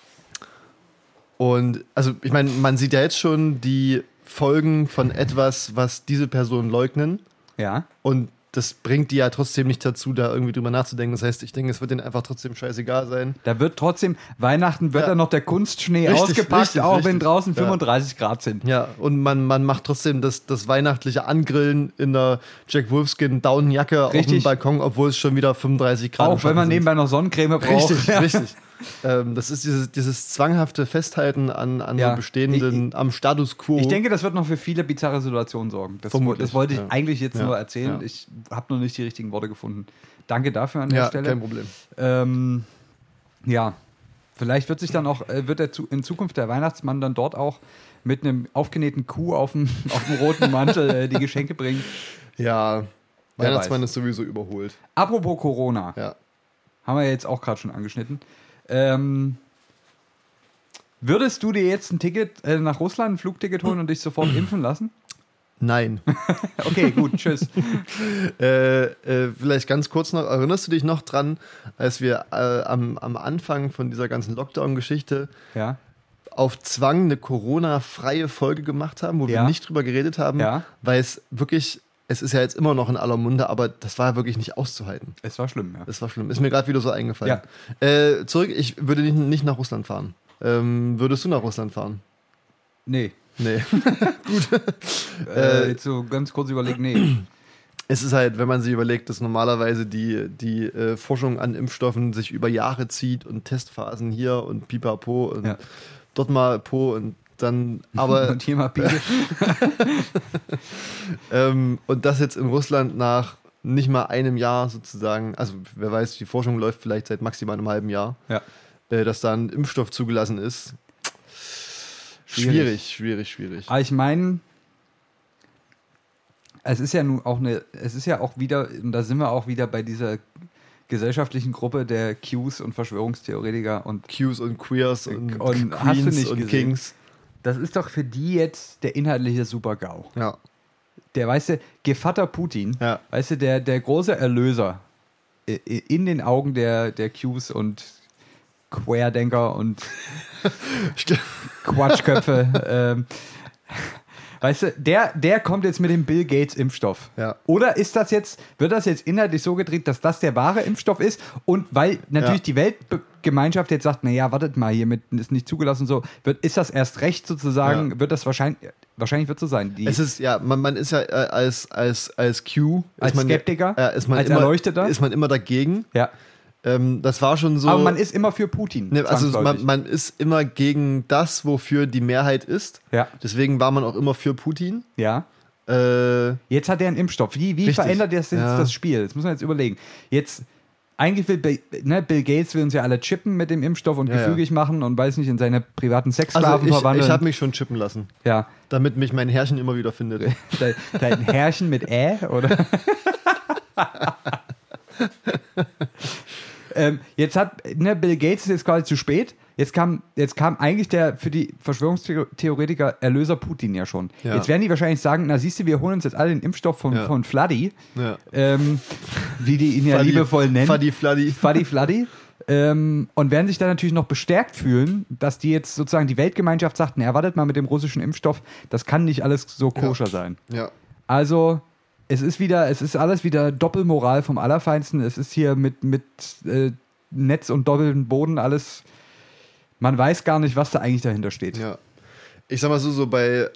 Und also ich meine, man sieht ja jetzt schon die Folgen von etwas, was diese Personen leugnen. Ja. Und das bringt die ja trotzdem nicht dazu, da irgendwie drüber nachzudenken. Das heißt, ich denke, es wird denen einfach trotzdem scheißegal sein. Da wird trotzdem, Weihnachten wird Ja. dann noch der Kunstschnee Richtig, ausgepackt, richtig, auch wenn richtig. draußen Ja. 35 Grad sind. Ja, und man, man macht trotzdem das, das weihnachtliche Angrillen in der Jack Wolfskin Daunenjacke auf dem. Balkon, obwohl es schon wieder 35 Grad im Auch wenn man sind. nebenbei noch Sonnencreme braucht. Richtig, (laughs) richtig. Ähm, das ist dieses, dieses zwanghafte Festhalten an, an Ja. bestehenden, am Status quo. Ich denke, das wird noch für viele bizarre Situationen sorgen. Das, das wollte ich ja. eigentlich jetzt Ja, nur erzählen. Ich habe noch nicht die richtigen Worte gefunden. Danke dafür an der ja, Stelle. kein Problem. Ähm, ja, vielleicht wird sich dann auch, äh, wird der in Zukunft der Weihnachtsmann dann dort auch mit einem aufgenähten Kuh auf dem, (laughs) auf dem roten Mantel äh, die Geschenke bringen. Ja, Weihnachtsmann ist sowieso überholt. Apropos Corona, Ja. haben wir jetzt auch gerade schon angeschnitten. Ähm, würdest du dir jetzt ein Ticket äh, nach Russland, ein Flugticket holen und dich sofort impfen lassen? Nein. (laughs) Okay, gut, tschüss. (laughs) äh, äh, vielleicht ganz kurz noch, erinnerst du dich noch dran, als wir äh, am, am Anfang von dieser ganzen Lockdown-Geschichte Ja, auf Zwang eine Corona-freie Folge gemacht haben, wo Ja. wir nicht drüber geredet haben, Ja. weil es wirklich, es ist ja jetzt immer noch in aller Munde, aber das war wirklich nicht auszuhalten. es war schlimm, ja. Das war schlimm. Ist mir gerade wieder so eingefallen. Äh, zurück, ich würde nicht, nicht nach Russland fahren. Ähm, würdest du nach Russland fahren? Nee. Nee. (laughs) (laughs) Äh, jetzt so ganz kurz überlegen, nee. Es ist halt, wenn man sich überlegt, dass normalerweise die, die äh, Forschung an Impfstoffen sich über Jahre zieht und Testphasen hier und pipapo und Ja. dort mal po und dann (laughs) aber Und hier mal bitte. ähm, und das jetzt in Russland nach nicht mal einem Jahr sozusagen, also wer weiß, die Forschung läuft vielleicht seit maximal einem halben Jahr, Ja. äh, dass da ein Impfstoff zugelassen ist. Schwierig. Schwierig, schwierig, schwierig. Aber ich meine, es ist ja nun auch eine, es ist ja auch wieder, und da sind wir auch wieder bei dieser gesellschaftlichen Gruppe der Qs und Verschwörungstheoretiker und Qs und Queers und, Und Queens und gesehen? Kings. Das ist doch für die jetzt der inhaltliche Super-GAU. Ja, Der, weißt du, Gevatter Putin, Ja. weißt du, der, der große Erlöser i- i- in den Augen der, der Qs und Querdenker und (laughs) Quatschköpfe. (laughs) ähm, weißt du, der, der kommt jetzt mit dem Bill Gates Impfstoff. Ja. Oder ist das jetzt, wird das jetzt inhaltlich so gedreht, dass das der wahre Impfstoff ist? Und weil natürlich Ja. die Weltgemeinschaft jetzt sagt, naja, wartet mal, hiermit ist nicht zugelassen, so, wird, ist das erst recht sozusagen, Ja. wird das wahrscheinlich, wahrscheinlich wird so sein. Die, Es ist, ja, man, man ist ja äh, als, als, als Q, Als ist man, Skeptiker? äh, ist man Als immer, Erleuchteter? ist man immer dagegen. ja. Ähm, das war schon so. Aber man ist immer für Putin. Ne, also man, man ist immer gegen das, wofür die Mehrheit ist. ja, Deswegen war man auch immer für Putin. ja. Äh, Jetzt hat er einen Impfstoff. Wie, wie Richtig. verändert das jetzt Ja. das Spiel? Das muss man jetzt überlegen. Jetzt, eigentlich will Bill, ne, Bill Gates will uns ja alle chippen mit dem Impfstoff und Ja, ja. gefügig machen und weiß nicht, in seine privaten also Sexsklaven ich, verwandeln. ich habe mich schon chippen lassen, ja. damit mich mein Herrchen immer wieder findet. (laughs) Dein, dein Herrchen mit Ä, oder? (laughs) (laughs) ähm, jetzt hat, ne, Bill Gates ist jetzt quasi zu spät. Jetzt kam, jetzt kam eigentlich der für die Verschwörungstheoretiker Erlöser Putin ja schon. Ja. Jetzt werden die wahrscheinlich sagen, na siehst du, wir holen uns jetzt alle den Impfstoff von, Ja. von Fladdy, Ja. ähm, wie die ihn ja Faddi- liebevoll nennen. Faddi Fladdi. Faddy Fladdy. Ähm, und werden sich dann natürlich noch bestärkt fühlen, dass die jetzt sozusagen die Weltgemeinschaft sagt, na, wartet mal mit dem russischen Impfstoff, das kann nicht alles so koscher sein. Ja. Also, es ist wieder, es ist alles wieder Doppelmoral vom Allerfeinsten. Es ist hier mit, mit äh, Netz und doppeltem Boden alles. Man weiß gar nicht, was da eigentlich dahinter steht. ja. Ich sag mal so, so bei,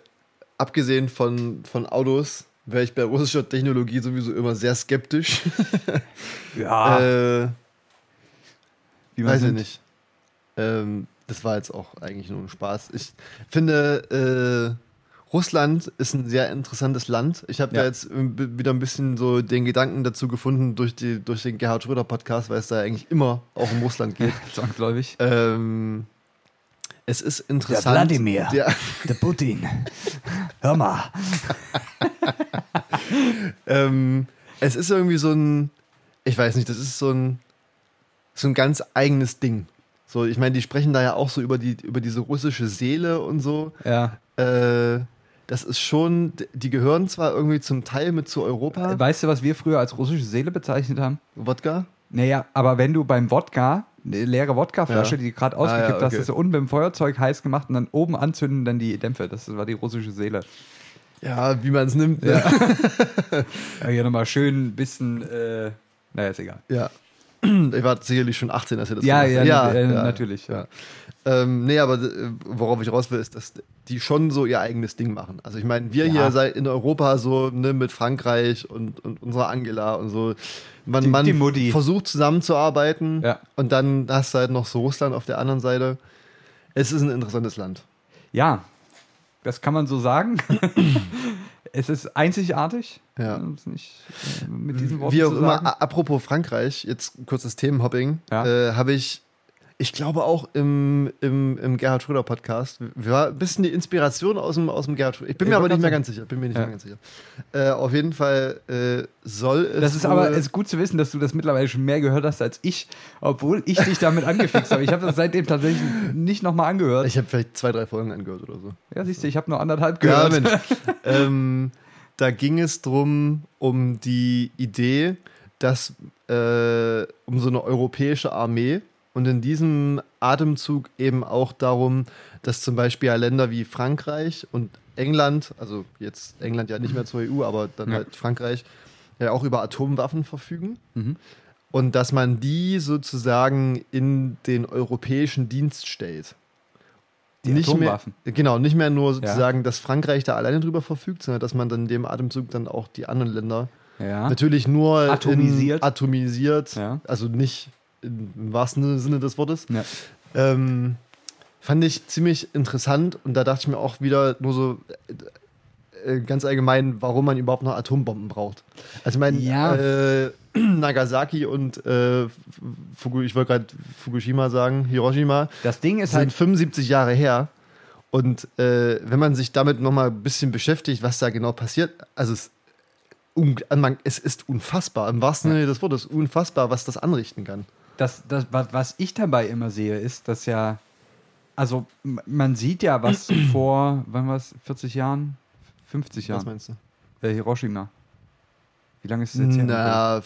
abgesehen von, von Autos, wäre ich bei russischer Technologie sowieso immer sehr skeptisch. (laughs) Ja, äh, Weiß ich nicht. Ähm, das war jetzt auch eigentlich nur ein Spaß. Ich finde, äh, Russland ist ein sehr interessantes Land. Ich habe Ja. da jetzt äh, wieder ein bisschen so den Gedanken dazu gefunden durch, die, durch den Gerhard Schröder Podcast, weil es da eigentlich immer auch um Russland geht. (laughs) Zwangsläufig. ähm, es ist interessant. Wladimir. Der, (laughs) Der Putin. Hör mal. ähm, es ist irgendwie so ein, ich weiß nicht, das ist so ein, so ein ganz eigenes Ding. So, ich meine, die sprechen da ja auch so über, die, über diese russische Seele und so. Ja. Äh, das ist schon, die gehören zwar irgendwie zum Teil mit zu Europa. Weißt du, was wir früher als russische Seele bezeichnet haben? Wodka? Naja, aber wenn du beim Wodka, eine leere Wodkaflasche, Ja. die du gerade Ah, ja, ausgekippt hast, okay. ist unten beim Feuerzeug heiß gemacht und dann oben anzünden dann die Dämpfe. Das war die russische Seele. Ja, wie man es nimmt. Ne? (laughs) Ja, hier nochmal schön ein bisschen, äh, naja, ist egal. Ja. Ich war sicherlich schon 18, als er das Ja, gemacht ja, hat. äh, natürlich, ja. Ja. Ähm, nee, aber äh, worauf ich raus will, ist, dass die schon so ihr eigenes Ding machen. Also ich meine, wir Ja. hier seit in Europa so ne, mit Frankreich und, und unserer Angela und so, man, Die- man die versucht zusammenzuarbeiten Ja. und dann hast du halt noch so Russland auf der anderen Seite. Es ist ein interessantes Land. Ja, das kann man so sagen. (clears throat) es ist einzigartig. Ja. Nicht äh, mit diesen Worten Wie auch immer, apropos Frankreich, jetzt kurzes Themenhopping, Ja. äh, habe ich, ich glaube auch im, im, im Gerhard Schröder Podcast, war ein bisschen die Inspiration aus dem, aus dem Gerhard Schröder. Ich bin Ich mir aber nicht mehr ganz sicher. Bin mir nicht Ja. mehr ganz sicher. Äh, auf jeden Fall äh, soll es. Das ist aber ist gut zu wissen, dass du das mittlerweile schon mehr gehört hast als ich, obwohl ich dich damit angefixt habe. Ich habe das seitdem tatsächlich nicht nochmal angehört. Ich habe vielleicht zwei, drei Folgen angehört oder so. ja, siehst du, ich habe nur anderthalb Ja, gehört. Mensch. (laughs) ähm, da ging es drum um die Idee, dass äh, um so eine europäische Armee und in diesem Atemzug eben auch darum, dass zum Beispiel ja Länder wie Frankreich und England, also jetzt England ja nicht mehr zur EU, aber dann Ja. halt Frankreich, ja auch über Atomwaffen verfügen. Mhm. Und dass man die sozusagen in den europäischen Dienst stellt. Die Atomwaffen. Mehr, genau, nicht mehr nur sozusagen, dass Frankreich da alleine drüber verfügt, sondern dass man dann in dem Atemzug dann auch die anderen Länder Ja. natürlich nur Atomisiert. In, atomisiert, Ja. also nicht im wahrsten Sinne des Wortes, Ja. ähm, Fand ich ziemlich interessant und da dachte ich mir auch wieder nur so äh, ganz allgemein, warum man überhaupt noch Atombomben braucht. Also ich meine, Ja. äh, (clears throat) Nagasaki und äh, Fuku, ich wollte gerade Fukushima sagen, Hiroshima, Das Ding ist sind halt, 75 Jahre her. Und äh, wenn man sich damit nochmal ein bisschen beschäftigt, was da genau passiert, also es, man, es ist unfassbar, im wahrsten Sinne des Wortes, unfassbar, was das anrichten kann. Das, das, was, was ich dabei immer sehe, ist, dass ja, also man sieht ja, was (clears throat) vor, wann war es, 40 Jahren? 50 Was Jahren, meinst du? äh, Hiroshima. Wie lange ist es jetzt her? Na,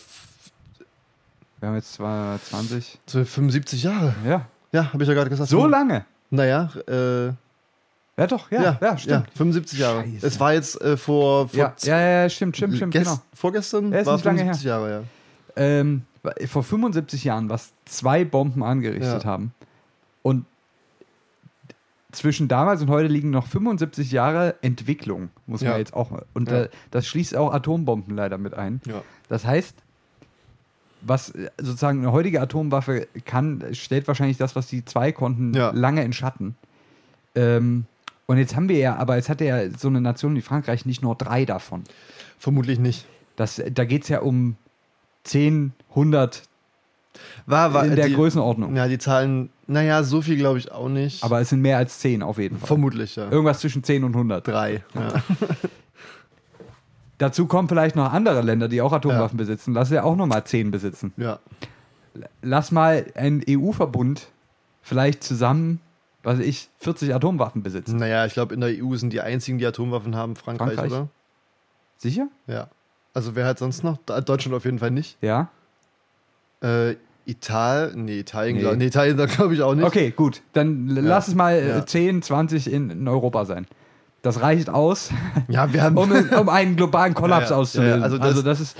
Wir haben jetzt zwar 20. so 75 Jahre. Ja, Ja, habe ich ja gerade gesagt. so lange. Naja, äh, Ja, doch, ja, ja, stimmt. 75 Jahre. Scheiße. Es war jetzt äh, vor, vor Ja, ja, ja, stimmt, stimmt, stimmt, genau. vorgestern Ja, war nicht lange 75 Jahre, ja. ähm, vor 75 Jahren, was zwei Bomben angerichtet Ja. haben. Und zwischen damals und heute liegen noch 75 Jahre Entwicklung, muss man Ja. jetzt auch. Und Ja. das schließt auch Atombomben leider mit ein. ja. Das heißt, was äh, sozusagen eine heutige Atomwaffe kann, stellt wahrscheinlich das, was die zwei konnten, lange in Schatten. Ähm, und jetzt haben wir ja, aber jetzt hat ja so eine Nation wie Frankreich nicht nur drei davon. Vermutlich nicht. Das, da geht es ja um 10, 100 War, war in der die, Größenordnung. Ja, die Zahlen, naja, so viel glaube ich auch nicht. Aber es sind mehr als 10 auf jeden Fall. vermutlich, ja. Irgendwas zwischen 10 und 100. Drei. Ja. (laughs) Dazu kommen vielleicht noch andere Länder, die auch Atomwaffen besitzen. Lass ja auch nochmal 10 besitzen. ja. Lass mal einen EU-Verbund vielleicht zusammen, was weiß ich, 40 Atomwaffen besitzen. Naja, ich glaube, in der EU sind die einzigen, die Atomwaffen haben, Frankreich, Frankreich? oder? Sicher? Ja. Also wer hat sonst noch? Deutschland auf jeden Fall nicht. Ja. Äh, Italien, nee, Italien, Nee. glaub- nee, Italien glaube ich auch nicht. Okay, gut. Dann l- lass es mal äh, Ja. 10, 20 in, in Europa sein. Das reicht aus, (laughs) Ja, wir haben. um, um einen globalen (laughs) Kollaps Ja, ja. auszulösen. Ja, ja, also, also das, das- ist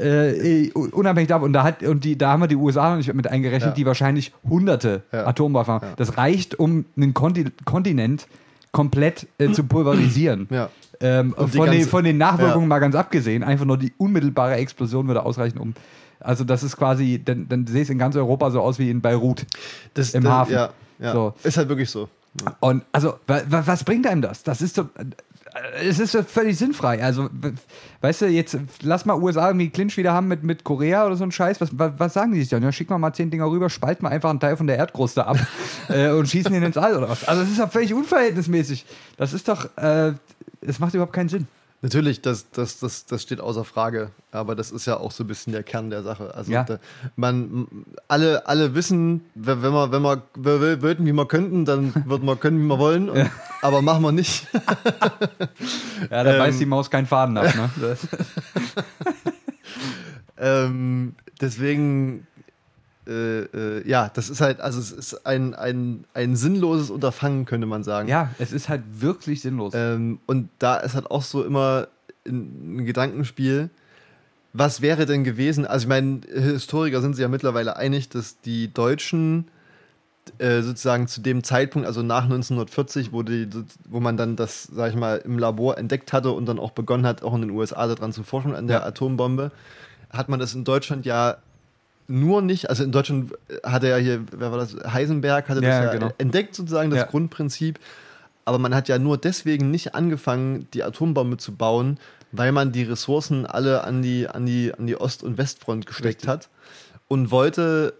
äh, unabhängig davon. Und da, hat, und die, da haben wir die USA noch nicht mit eingerechnet, Ja. die wahrscheinlich hunderte Ja. Atomwaffen haben. Ja. Das reicht, um einen Konti Kontinent komplett äh, zu pulverisieren. (clears throat) Ja. Ähm, von, den, ganze- von den Nachwirkungen Ja. mal ganz abgesehen, einfach nur die unmittelbare Explosion würde ausreichen, um. Also, das ist quasi, dann, dann sehe es in ganz Europa so aus wie in Beirut. Das, Im das, Hafen. Ja, ja. So. Ist halt wirklich so. Und also, wa, wa, was bringt einem das? Das ist so. Äh, Es ist völlig sinnfrei. Also, we- weißt du, jetzt lass mal USA irgendwie Clinch wieder haben mit, mit Korea oder so ein Scheiß. Was, was, sagen die sich dann? Ja, schick mal mal zehn Dinger rüber, spalten wir einfach einen Teil von der Erdkruste ab (laughs) äh, und schießen ihn ins All oder was. Also, das ist doch völlig unverhältnismäßig. Das ist doch. Äh, es macht überhaupt keinen Sinn. Natürlich, das, das, das, das steht außer Frage. Aber das ist ja auch so ein bisschen der Kern der Sache. Also Ja. da, man, alle, alle wissen, wenn wenn wir, wenn wir w- wollten, wie wir könnten, dann (laughs) würden wir können, wie wir wollen. Und, Aber machen wir nicht. (laughs) Ja, da Ähm. beißt die Maus keinen Faden ab. Ne? (laughs) Ähm, deswegen, äh, äh, ja, das ist halt, also es ist ein, ein, ein sinnloses Unterfangen, könnte man sagen. ja, es ist halt wirklich sinnlos. Ähm, und da ist halt auch so immer ein, Gedankenspiel. Was wäre denn gewesen? Also, ich meine, Historiker sind sich ja mittlerweile einig, dass die Deutschen äh, sozusagen zu dem Zeitpunkt, also nach 1940, wo, die, wo man dann das, sag ich mal, im Labor entdeckt hatte und dann auch begonnen hat, auch in den USA daran zu forschen, an der Ja. Atombombe, hat man das in Deutschland ja nur nicht, also in Deutschland hatte ja hier, wer war das, Heisenberg hatte Ja, das ja genau. entdeckt, sozusagen, das Ja. Grundprinzip. Aber man hat ja nur deswegen nicht angefangen, die Atombombe zu bauen, weil man die Ressourcen alle an die, an die, an die Ost- und Westfront gesteckt Richtig. hat und wollte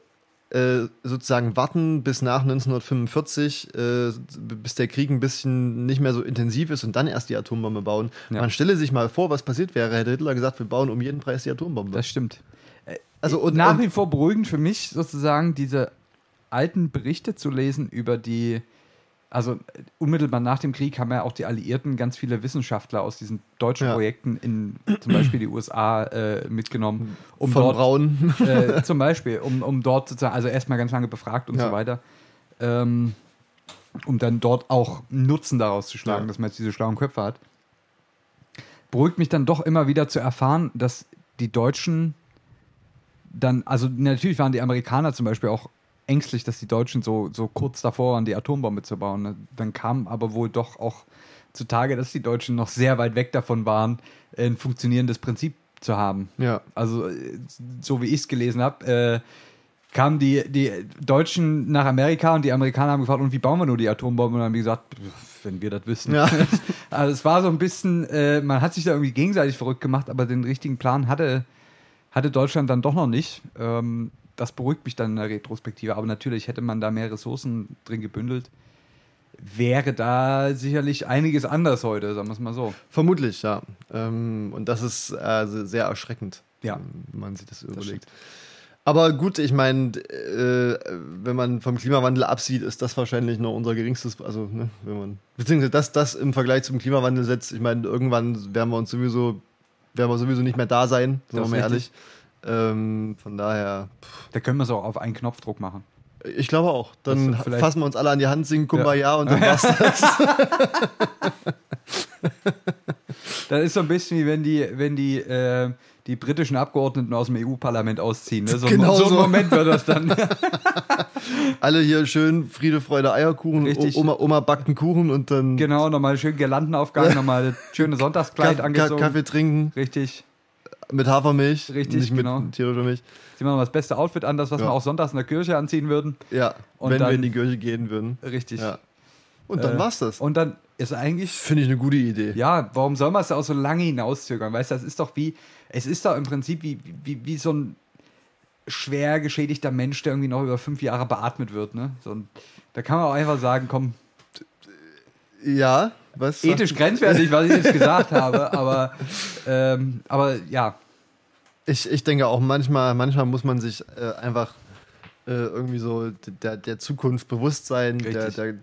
äh, sozusagen warten bis nach 1945, äh, bis der Krieg ein bisschen nicht mehr so intensiv ist und dann erst die Atombombe bauen. Ja. Man stelle sich mal vor, was passiert wäre, hätte Hitler gesagt, wir bauen um jeden Preis die Atombombe. Das stimmt. Also und, Nach wie vor beruhigend für mich sozusagen diese alten Berichte zu lesen über die, also unmittelbar nach dem Krieg haben ja auch die Alliierten ganz viele Wissenschaftler aus diesen deutschen Ja. Projekten in zum Beispiel die USA äh, mitgenommen, um von dort Braun. äh, zum Beispiel, um, um dort sozusagen, also erstmal ganz lange befragt und Ja. so weiter, ähm, um dann dort auch Nutzen daraus zu schlagen, Ja. dass man jetzt diese schlauen Köpfe hat. Beruhigt mich dann doch immer wieder zu erfahren, dass die Deutschen dann, also natürlich waren die Amerikaner zum Beispiel auch ängstlich, dass die Deutschen so, so kurz davor waren, die Atombombe zu bauen. Dann kam aber wohl doch auch zutage, dass die Deutschen noch sehr weit weg davon waren, ein funktionierendes Prinzip zu haben. Ja. Also, äh, so wie ich es gelesen habe, äh, kamen die, die Deutschen nach Amerika und die Amerikaner haben gefragt, und wie bauen wir nur die Atombombe? Und dann haben die gesagt, wenn wir das wissen. Ja. (laughs) Also es war so ein bisschen, äh, man hat sich da irgendwie gegenseitig verrückt gemacht, aber den richtigen Plan hatte, hatte Deutschland dann doch noch nicht. Ähm, das beruhigt mich dann in der Retrospektive. Aber natürlich hätte man da mehr Ressourcen drin gebündelt. Wäre da sicherlich einiges anders heute, sagen wir es mal so. Vermutlich, ja. Ähm, und das ist äh, sehr erschreckend, Ja. ähm, wenn man sich das überlegt. Aber gut, ich meine, äh, wenn man vom Klimawandel absieht, ist das wahrscheinlich noch unser geringstes, also ne, wenn man, beziehungsweise das, das im Vergleich zum Klimawandel setzt, ich meine, irgendwann werden wir uns sowieso, werden wir sowieso nicht mehr da sein, ist wir mal ehrlich. Ähm, von daher, Da können wir es auch auf einen Knopfdruck machen. ich glaube auch. Dann fassen wir uns alle an die Hand, singen Kumbaya und dann war's (laughs) das. (laughs) Das ist so ein bisschen wie wenn die, wenn die, äh, die britischen Abgeordneten aus dem EU-Parlament ausziehen. Ne? So, Genau so ein so. Moment wird das dann. (laughs) alle hier schön Friede, Freude, Eierkuchen, Richtig. Oma, Oma backt einen Kuchen und dann genau, nochmal schön Girlandenaufgang, nochmal schöne Sonntagskleid Kaff- Ka- angezogen. Kaffee trinken Richtig. mit Hafermilch, Richtig, nicht mit genau. tierischer Milch. Ziehen wir mal das beste Outfit an, das, was Ja. wir auch sonntags in der Kirche anziehen würden. Ja, Und wenn dann- wir in die Kirche gehen würden. Richtig. Ja. Und dann Äh, war's das. Und dann ist eigentlich Finde ich eine gute Idee. Ja, warum soll man es auch so lange hinauszögern? Weißt du, das ist doch wie, es ist doch im Prinzip wie, wie, wie so ein schwer geschädigter Mensch, der irgendwie noch über fünf Jahre beatmet wird. Ne? So ein, da kann man auch einfach sagen, komm, Ja, was? ethisch grenzwertig, was ich jetzt gesagt (laughs) habe, aber, ähm, aber ja, Ich, ich denke auch manchmal, manchmal muss man sich äh, einfach irgendwie so der, der Zukunft der, der,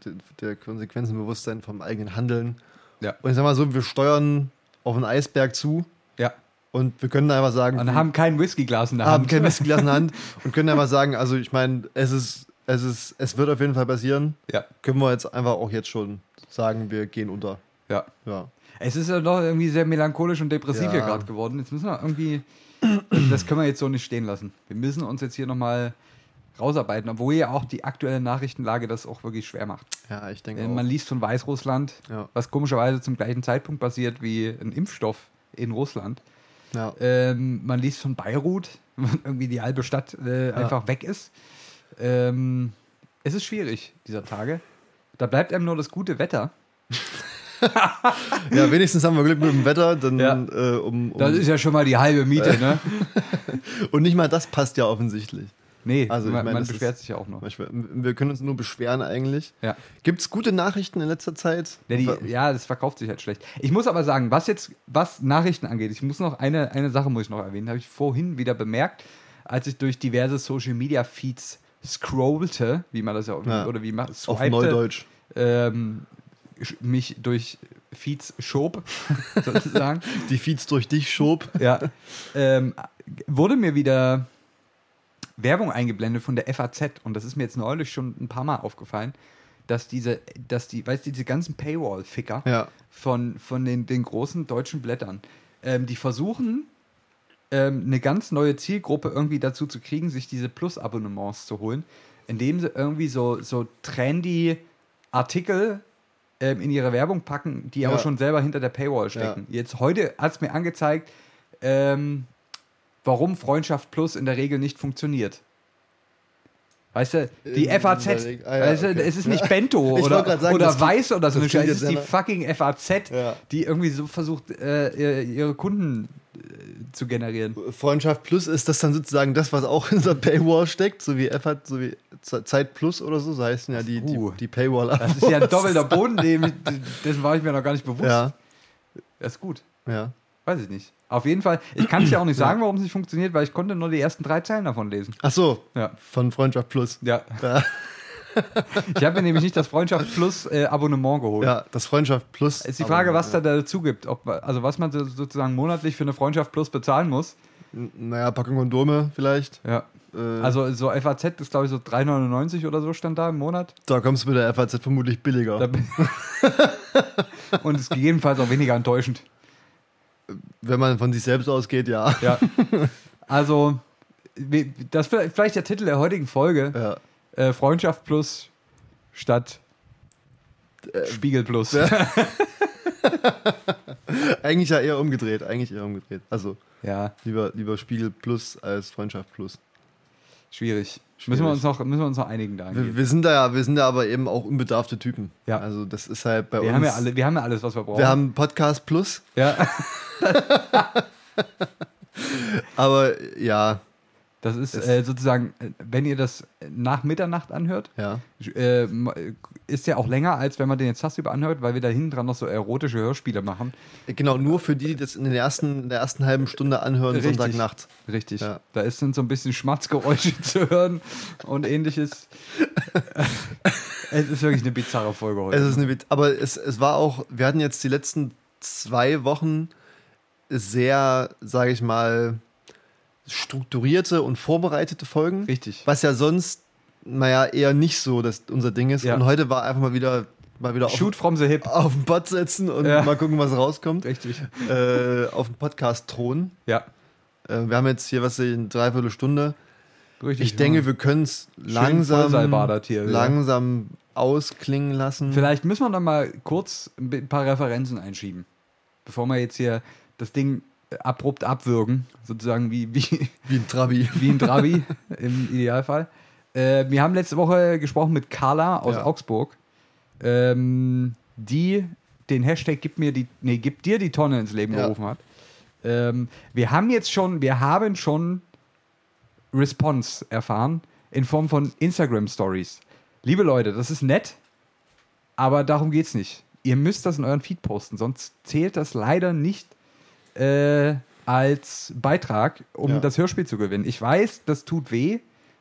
der Konsequenzen vom eigenen Handeln. Ja. Und ich sag mal so, wir steuern auf einen Eisberg zu ja. und wir können einfach sagen, Und haben kein Whiskyglas in der haben Hand. kein Whisky in der Hand (laughs) und können einfach sagen, also ich meine, es ist, es ist, es wird auf jeden Fall passieren. Ja, Können wir jetzt einfach auch jetzt schon sagen, wir gehen unter. ja. Ja. Es ist ja doch irgendwie sehr melancholisch und depressiv Ja. hier gerade geworden. Jetzt müssen wir irgendwie, das können wir jetzt so nicht stehen lassen. Wir müssen uns jetzt hier nochmal rausarbeiten, obwohl ja auch die aktuelle Nachrichtenlage das auch wirklich schwer macht. Ja, ich denke Denn auch. man liest von Weißrussland, Ja. was komischerweise zum gleichen Zeitpunkt passiert wie ein Impfstoff in Russland. ja. Ähm, man liest von Beirut, (laughs) irgendwie die halbe Stadt äh, einfach weg ist. Ähm, es ist schwierig dieser Tage. Da bleibt einem nur das gute Wetter. ja, wenigstens haben wir Glück mit dem Wetter, dann Ja. äh, um, um Das ist ja schon mal die halbe Miete, ne? (laughs) und nicht mal das passt ja offensichtlich. Nee, Also, ich man, meine, man das beschwert ist- sich ja auch noch. Wir können uns nur beschweren eigentlich. Ja. Gibt es gute Nachrichten in letzter Zeit? Ja, die, ja, das verkauft sich halt schlecht. Ich muss aber sagen, was jetzt, was Nachrichten angeht, ich muss noch eine, eine Sache muss ich noch erwähnen, habe ich vorhin wieder bemerkt, als ich durch diverse Social Media Feeds scrollte, wie man das ja, Ja. oder wie man Auf swipete, Neudeutsch. ähm, mich durch Feeds schob, (laughs) sozusagen. Die Feeds durch dich schob. ja, ähm, wurde mir wieder Werbung eingeblendet von der FAZ und das ist mir jetzt neulich schon ein paar Mal aufgefallen, dass diese, dass die, weißt du, diese ganzen Paywall-Ficker Ja. von, von den, den großen deutschen Blättern, ähm, die versuchen, ähm, eine ganz neue Zielgruppe irgendwie dazu zu kriegen, sich diese Plus-Abonnements zu holen, indem sie irgendwie so, so trendy Artikel ähm, in ihre Werbung packen, die Ja. aber schon selber hinter der Paywall stecken. Jetzt heute hat es mir angezeigt, ähm, warum Freundschaft Plus in der Regel nicht funktioniert. Weißt du, die In FAZ, ah ja, weißt du, okay. es ist nicht Bento (laughs) Ich oder, sagen, oder Weiß oder so eine Scheiße. Es ist die fucking FAZ, Ja. die irgendwie so versucht, äh, ihr- ihre Kunden äh, zu generieren. Freundschaft Plus ist das dann sozusagen das, was auch (laughs) in der Paywall steckt, so wie F hat, so wie Ze- Zeit Plus oder so, so heißen ja die, Uh. die, die Paywall Das ist ja ein doppelter Boden, (laughs) dessen war ich mir noch gar nicht bewusst. Ja, Das ist gut. ja. Weiß ich nicht. Auf jeden Fall, ich kann es ja auch nicht sagen, warum es nicht funktioniert, weil ich konnte nur die ersten drei Zeilen davon lesen. Ach so, Ja. von Freundschaft Plus. Ja. Ja, Ich habe mir nämlich nicht das Freundschaft Plus äh, Abonnement geholt. ja das Freundschaft Plus. Ist die Frage, was da da. dazu gibt. Ob, also was man so, sozusagen monatlich für eine Freundschaft Plus bezahlen muss. Naja, Packung Kondome vielleicht. Ja. Äh, Also so FAZ ist glaube ich so 3,99 oder so stand da im Monat. da kommst du mit der FAZ vermutlich billiger. (laughs) (laughs) Und ist gegebenenfalls auch weniger enttäuschend. Wenn man von sich selbst ausgeht, ja. Ja. (laughs) Also, das ist vielleicht der Titel der heutigen Folge. ja. Äh, Freundschaft Plus statt Spiegel Plus. (laughs) Eigentlich ja eher umgedreht, eigentlich eher umgedreht. Also Ja, lieber, lieber Spiegel Plus als Freundschaft Plus. schwierig. Müssen wir, uns noch, müssen wir uns noch einigen da. Wir, wir sind da ja, wir sind da aber eben auch unbedarfte Typen. Ja. Also das ist halt bei Wir uns. haben, ja alle, wir haben ja alles, was wir brauchen. wir haben Podcast Plus, ja. (laughs) aber ja, Das ist äh, sozusagen, äh, wenn ihr das nach Mitternacht anhört, ja. äh, m- ist ja auch länger, als wenn man den jetzt tagsüber anhört, weil wir da hinten dran noch so erotische Hörspiele machen. Genau, nur für die, die das in, den ersten, in der ersten halben Stunde anhören, Richtig. Sonntagnacht. Richtig. Ja. Da ist dann so ein bisschen Schmatzgeräusche (laughs) zu hören und ähnliches. es ist wirklich eine bizarre Folge heute. Es ist eine, aber es, es war auch, wir hatten jetzt die letzten zwei Wochen sehr, sage ich mal, strukturierte und vorbereitete Folgen. Richtig. Was ja sonst, naja, eher nicht so das unser Ding ist. Ja. Und heute war einfach mal wieder, mal wieder auf, Shoot from the hip. auf den Bot setzen und Ja. mal gucken, was rauskommt. Richtig. Äh, auf dem Podcast-Thron. Ja. Äh, wir haben jetzt hier was in dreiviertel Stunde. Richtig. Ich denke, wir können es langsam, hier langsam ausklingen lassen. Vielleicht müssen wir noch mal kurz ein paar Referenzen einschieben, bevor wir jetzt hier das Ding äh, abrupt abwürgen, sozusagen wie, wie, Wie ein Trabi. wie ein Trabi (laughs) im Idealfall. Äh, wir haben letzte Woche gesprochen mit Carla aus Ja. Augsburg, ähm, die den Hashtag gib mir die, nee, gib dir die Tonne ins Leben Ja. gerufen hat. Ähm, wir haben jetzt schon, wir haben schon Response erfahren in Form von Instagram Stories. Liebe Leute, das ist nett, aber darum geht's nicht. Ihr müsst das in euren Feed posten, sonst zählt das leider nicht äh, als Beitrag, um Ja. das Hörspiel zu gewinnen. Ich weiß, das tut weh.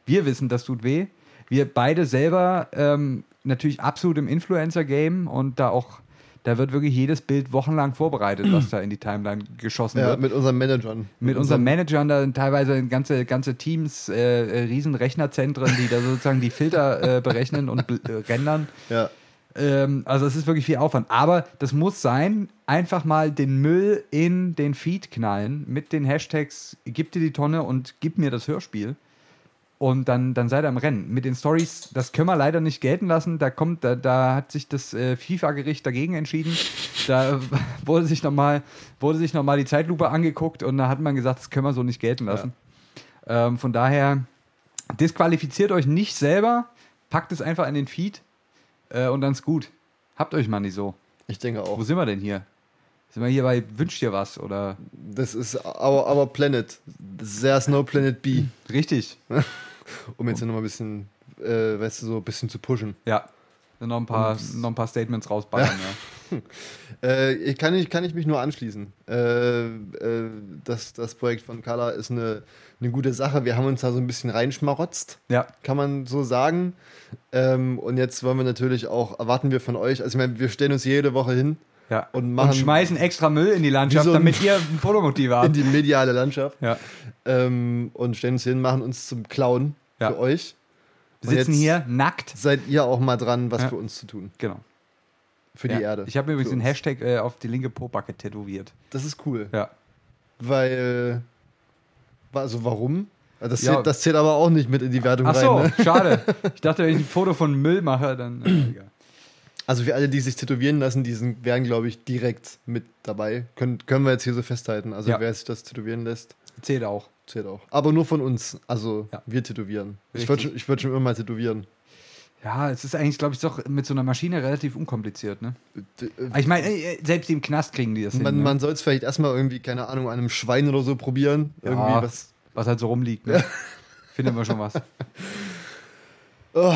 Wir wissen, das tut weh. Wir beide selber ähm, natürlich absolut im Influencer-Game und da auch, da wird wirklich jedes Bild wochenlang vorbereitet, was da in die Timeline geschossen Ja, wird mit unseren Managern. mit unseren Managern da teilweise ganze, ganze Teams, äh, äh, riesen Rechnerzentren, die da sozusagen die Filter äh, berechnen und äh, rendern. Ja. Ähm, also es ist wirklich viel Aufwand. Aber das muss sein, einfach mal den Müll in den Feed knallen mit den Hashtags gib dir die Tonne und gib mir das Hörspiel. Und dann, dann seid ihr im Rennen. Mit den Stories, das können wir leider nicht gelten lassen. Da kommt, da, da hat sich das äh, FIFA-Gericht dagegen entschieden. Da (laughs) wurde sich nochmal wurde sich noch mal die Zeitlupe angeguckt und da hat man gesagt, das können wir so nicht gelten lassen. Ähm, von daher disqualifiziert euch nicht selber, packt es einfach in den Feed äh, und dann ist gut. Habt euch mal nicht so. Ich denke Wo auch. sind wir denn hier? Sind wir hier bei Wünscht dir was oder Das ist our, our Planet. There's no Planet B. richtig? (laughs) Um jetzt nochmal ein bisschen, äh, weißt du, so ein bisschen zu pushen. Ja. Dann noch ein paar, Und- noch ein paar Statements rausballern, (laughs) ja. Äh, ich kann, ich, kann ich mich nur anschließen. Äh, äh, das, das Projekt von Carla ist eine, eine gute Sache. Wir haben uns da so ein bisschen reinschmarotzt, Ja, kann man so sagen. Ähm, und jetzt wollen wir natürlich auch, erwarten wir von euch, also ich meine, wir stellen uns jede Woche hin ja. Und machen- schmeißen extra Müll in die Landschaft, so ein- damit ihr ein Fotomotiv (laughs) in habt. die mediale Landschaft Ja. ähm, und stellen uns hin, machen uns zum Clown Ja. für euch. Wir Und sitzen hier nackt. Seid ihr auch mal dran, was Ja. für uns zu tun? Genau. Für die Erde. Ich habe mir übrigens den. Hashtag äh, auf die linke Pobacke tätowiert. Das ist cool. Ja. Weil, also warum? Das Ja. zählt, das zählt aber auch nicht mit in die Wertung Ach so, rein. Ne? schade. (laughs) Ich dachte, wenn ich ein Foto von Müll mache, dann. Äh, egal. Also für alle, die sich tätowieren lassen, die sind, wären, glaube ich, direkt mit dabei. Können, können wir jetzt hier so festhalten. Also Ja. wer sich das tätowieren lässt, Zählt auch. zählt auch. Aber nur von uns. Also Ja. wir tätowieren. Ich Richtig. würde schon, ich würd schon immer mal tätowieren. Ja, es ist eigentlich, glaube ich, doch mit so einer Maschine relativ unkompliziert, ne? D- Aber ich meine, äh, selbst im Knast kriegen die das Man, hin. Ne? man soll es vielleicht erstmal irgendwie, keine Ahnung, an einem Schwein oder so probieren. Ja. Irgendwie was. was halt so rumliegt, ne? (laughs) Findet man schon was. (laughs) Oh,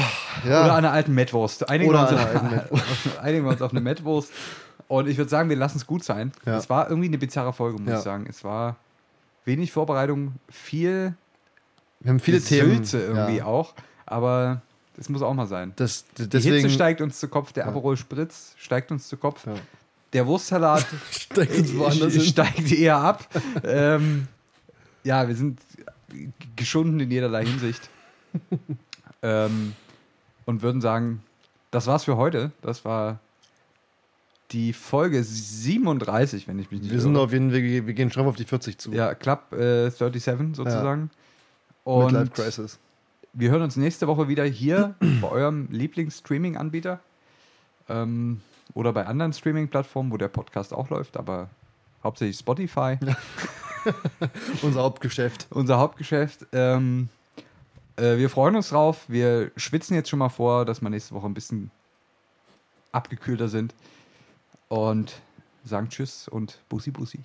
ja. Oder an einer alten Mettwurst. Einigen, Oder wir, uns an (laughs) einigen wir uns auf eine Mettwurst. Und ich würde sagen, wir lassen es gut sein. Ja. Es war irgendwie eine bizarre Folge, muss Ja. ich sagen. Es war wenig Vorbereitung, viel wir haben viele Themen. Sülze irgendwie ja. auch. Aber das muss auch mal sein. Das, d- Die deswegen Hitze steigt uns zu Kopf, der. Aperol Spritz steigt uns zu Kopf. Der Wurstsalat (laughs) steigt uns (laughs) woanders hin. steigt eher ab. ähm, ja, wir sind geschunden in jederlei Hinsicht. Ähm, und würden sagen, das war's für heute. Das war die Folge 37, wenn ich mich nicht Wir sind irre. auf jeden Fall, wir gehen straff auf die 40 zu. Ja, Club äh, 37 sozusagen. Midlife Und Crisis. wir hören uns nächste Woche wieder hier (clears throat) bei eurem Lieblings-Streaming-Anbieter. Ähm, oder bei anderen Streaming-Plattformen, wo der Podcast auch läuft, aber hauptsächlich Spotify, (laughs) Unser Hauptgeschäft. unser Hauptgeschäft. Ähm, Äh, wir freuen uns drauf. Wir schwitzen jetzt schon mal vor, dass wir nächste Woche ein bisschen abgekühlter sind. Und sagen Tschüss und Bussi Bussi.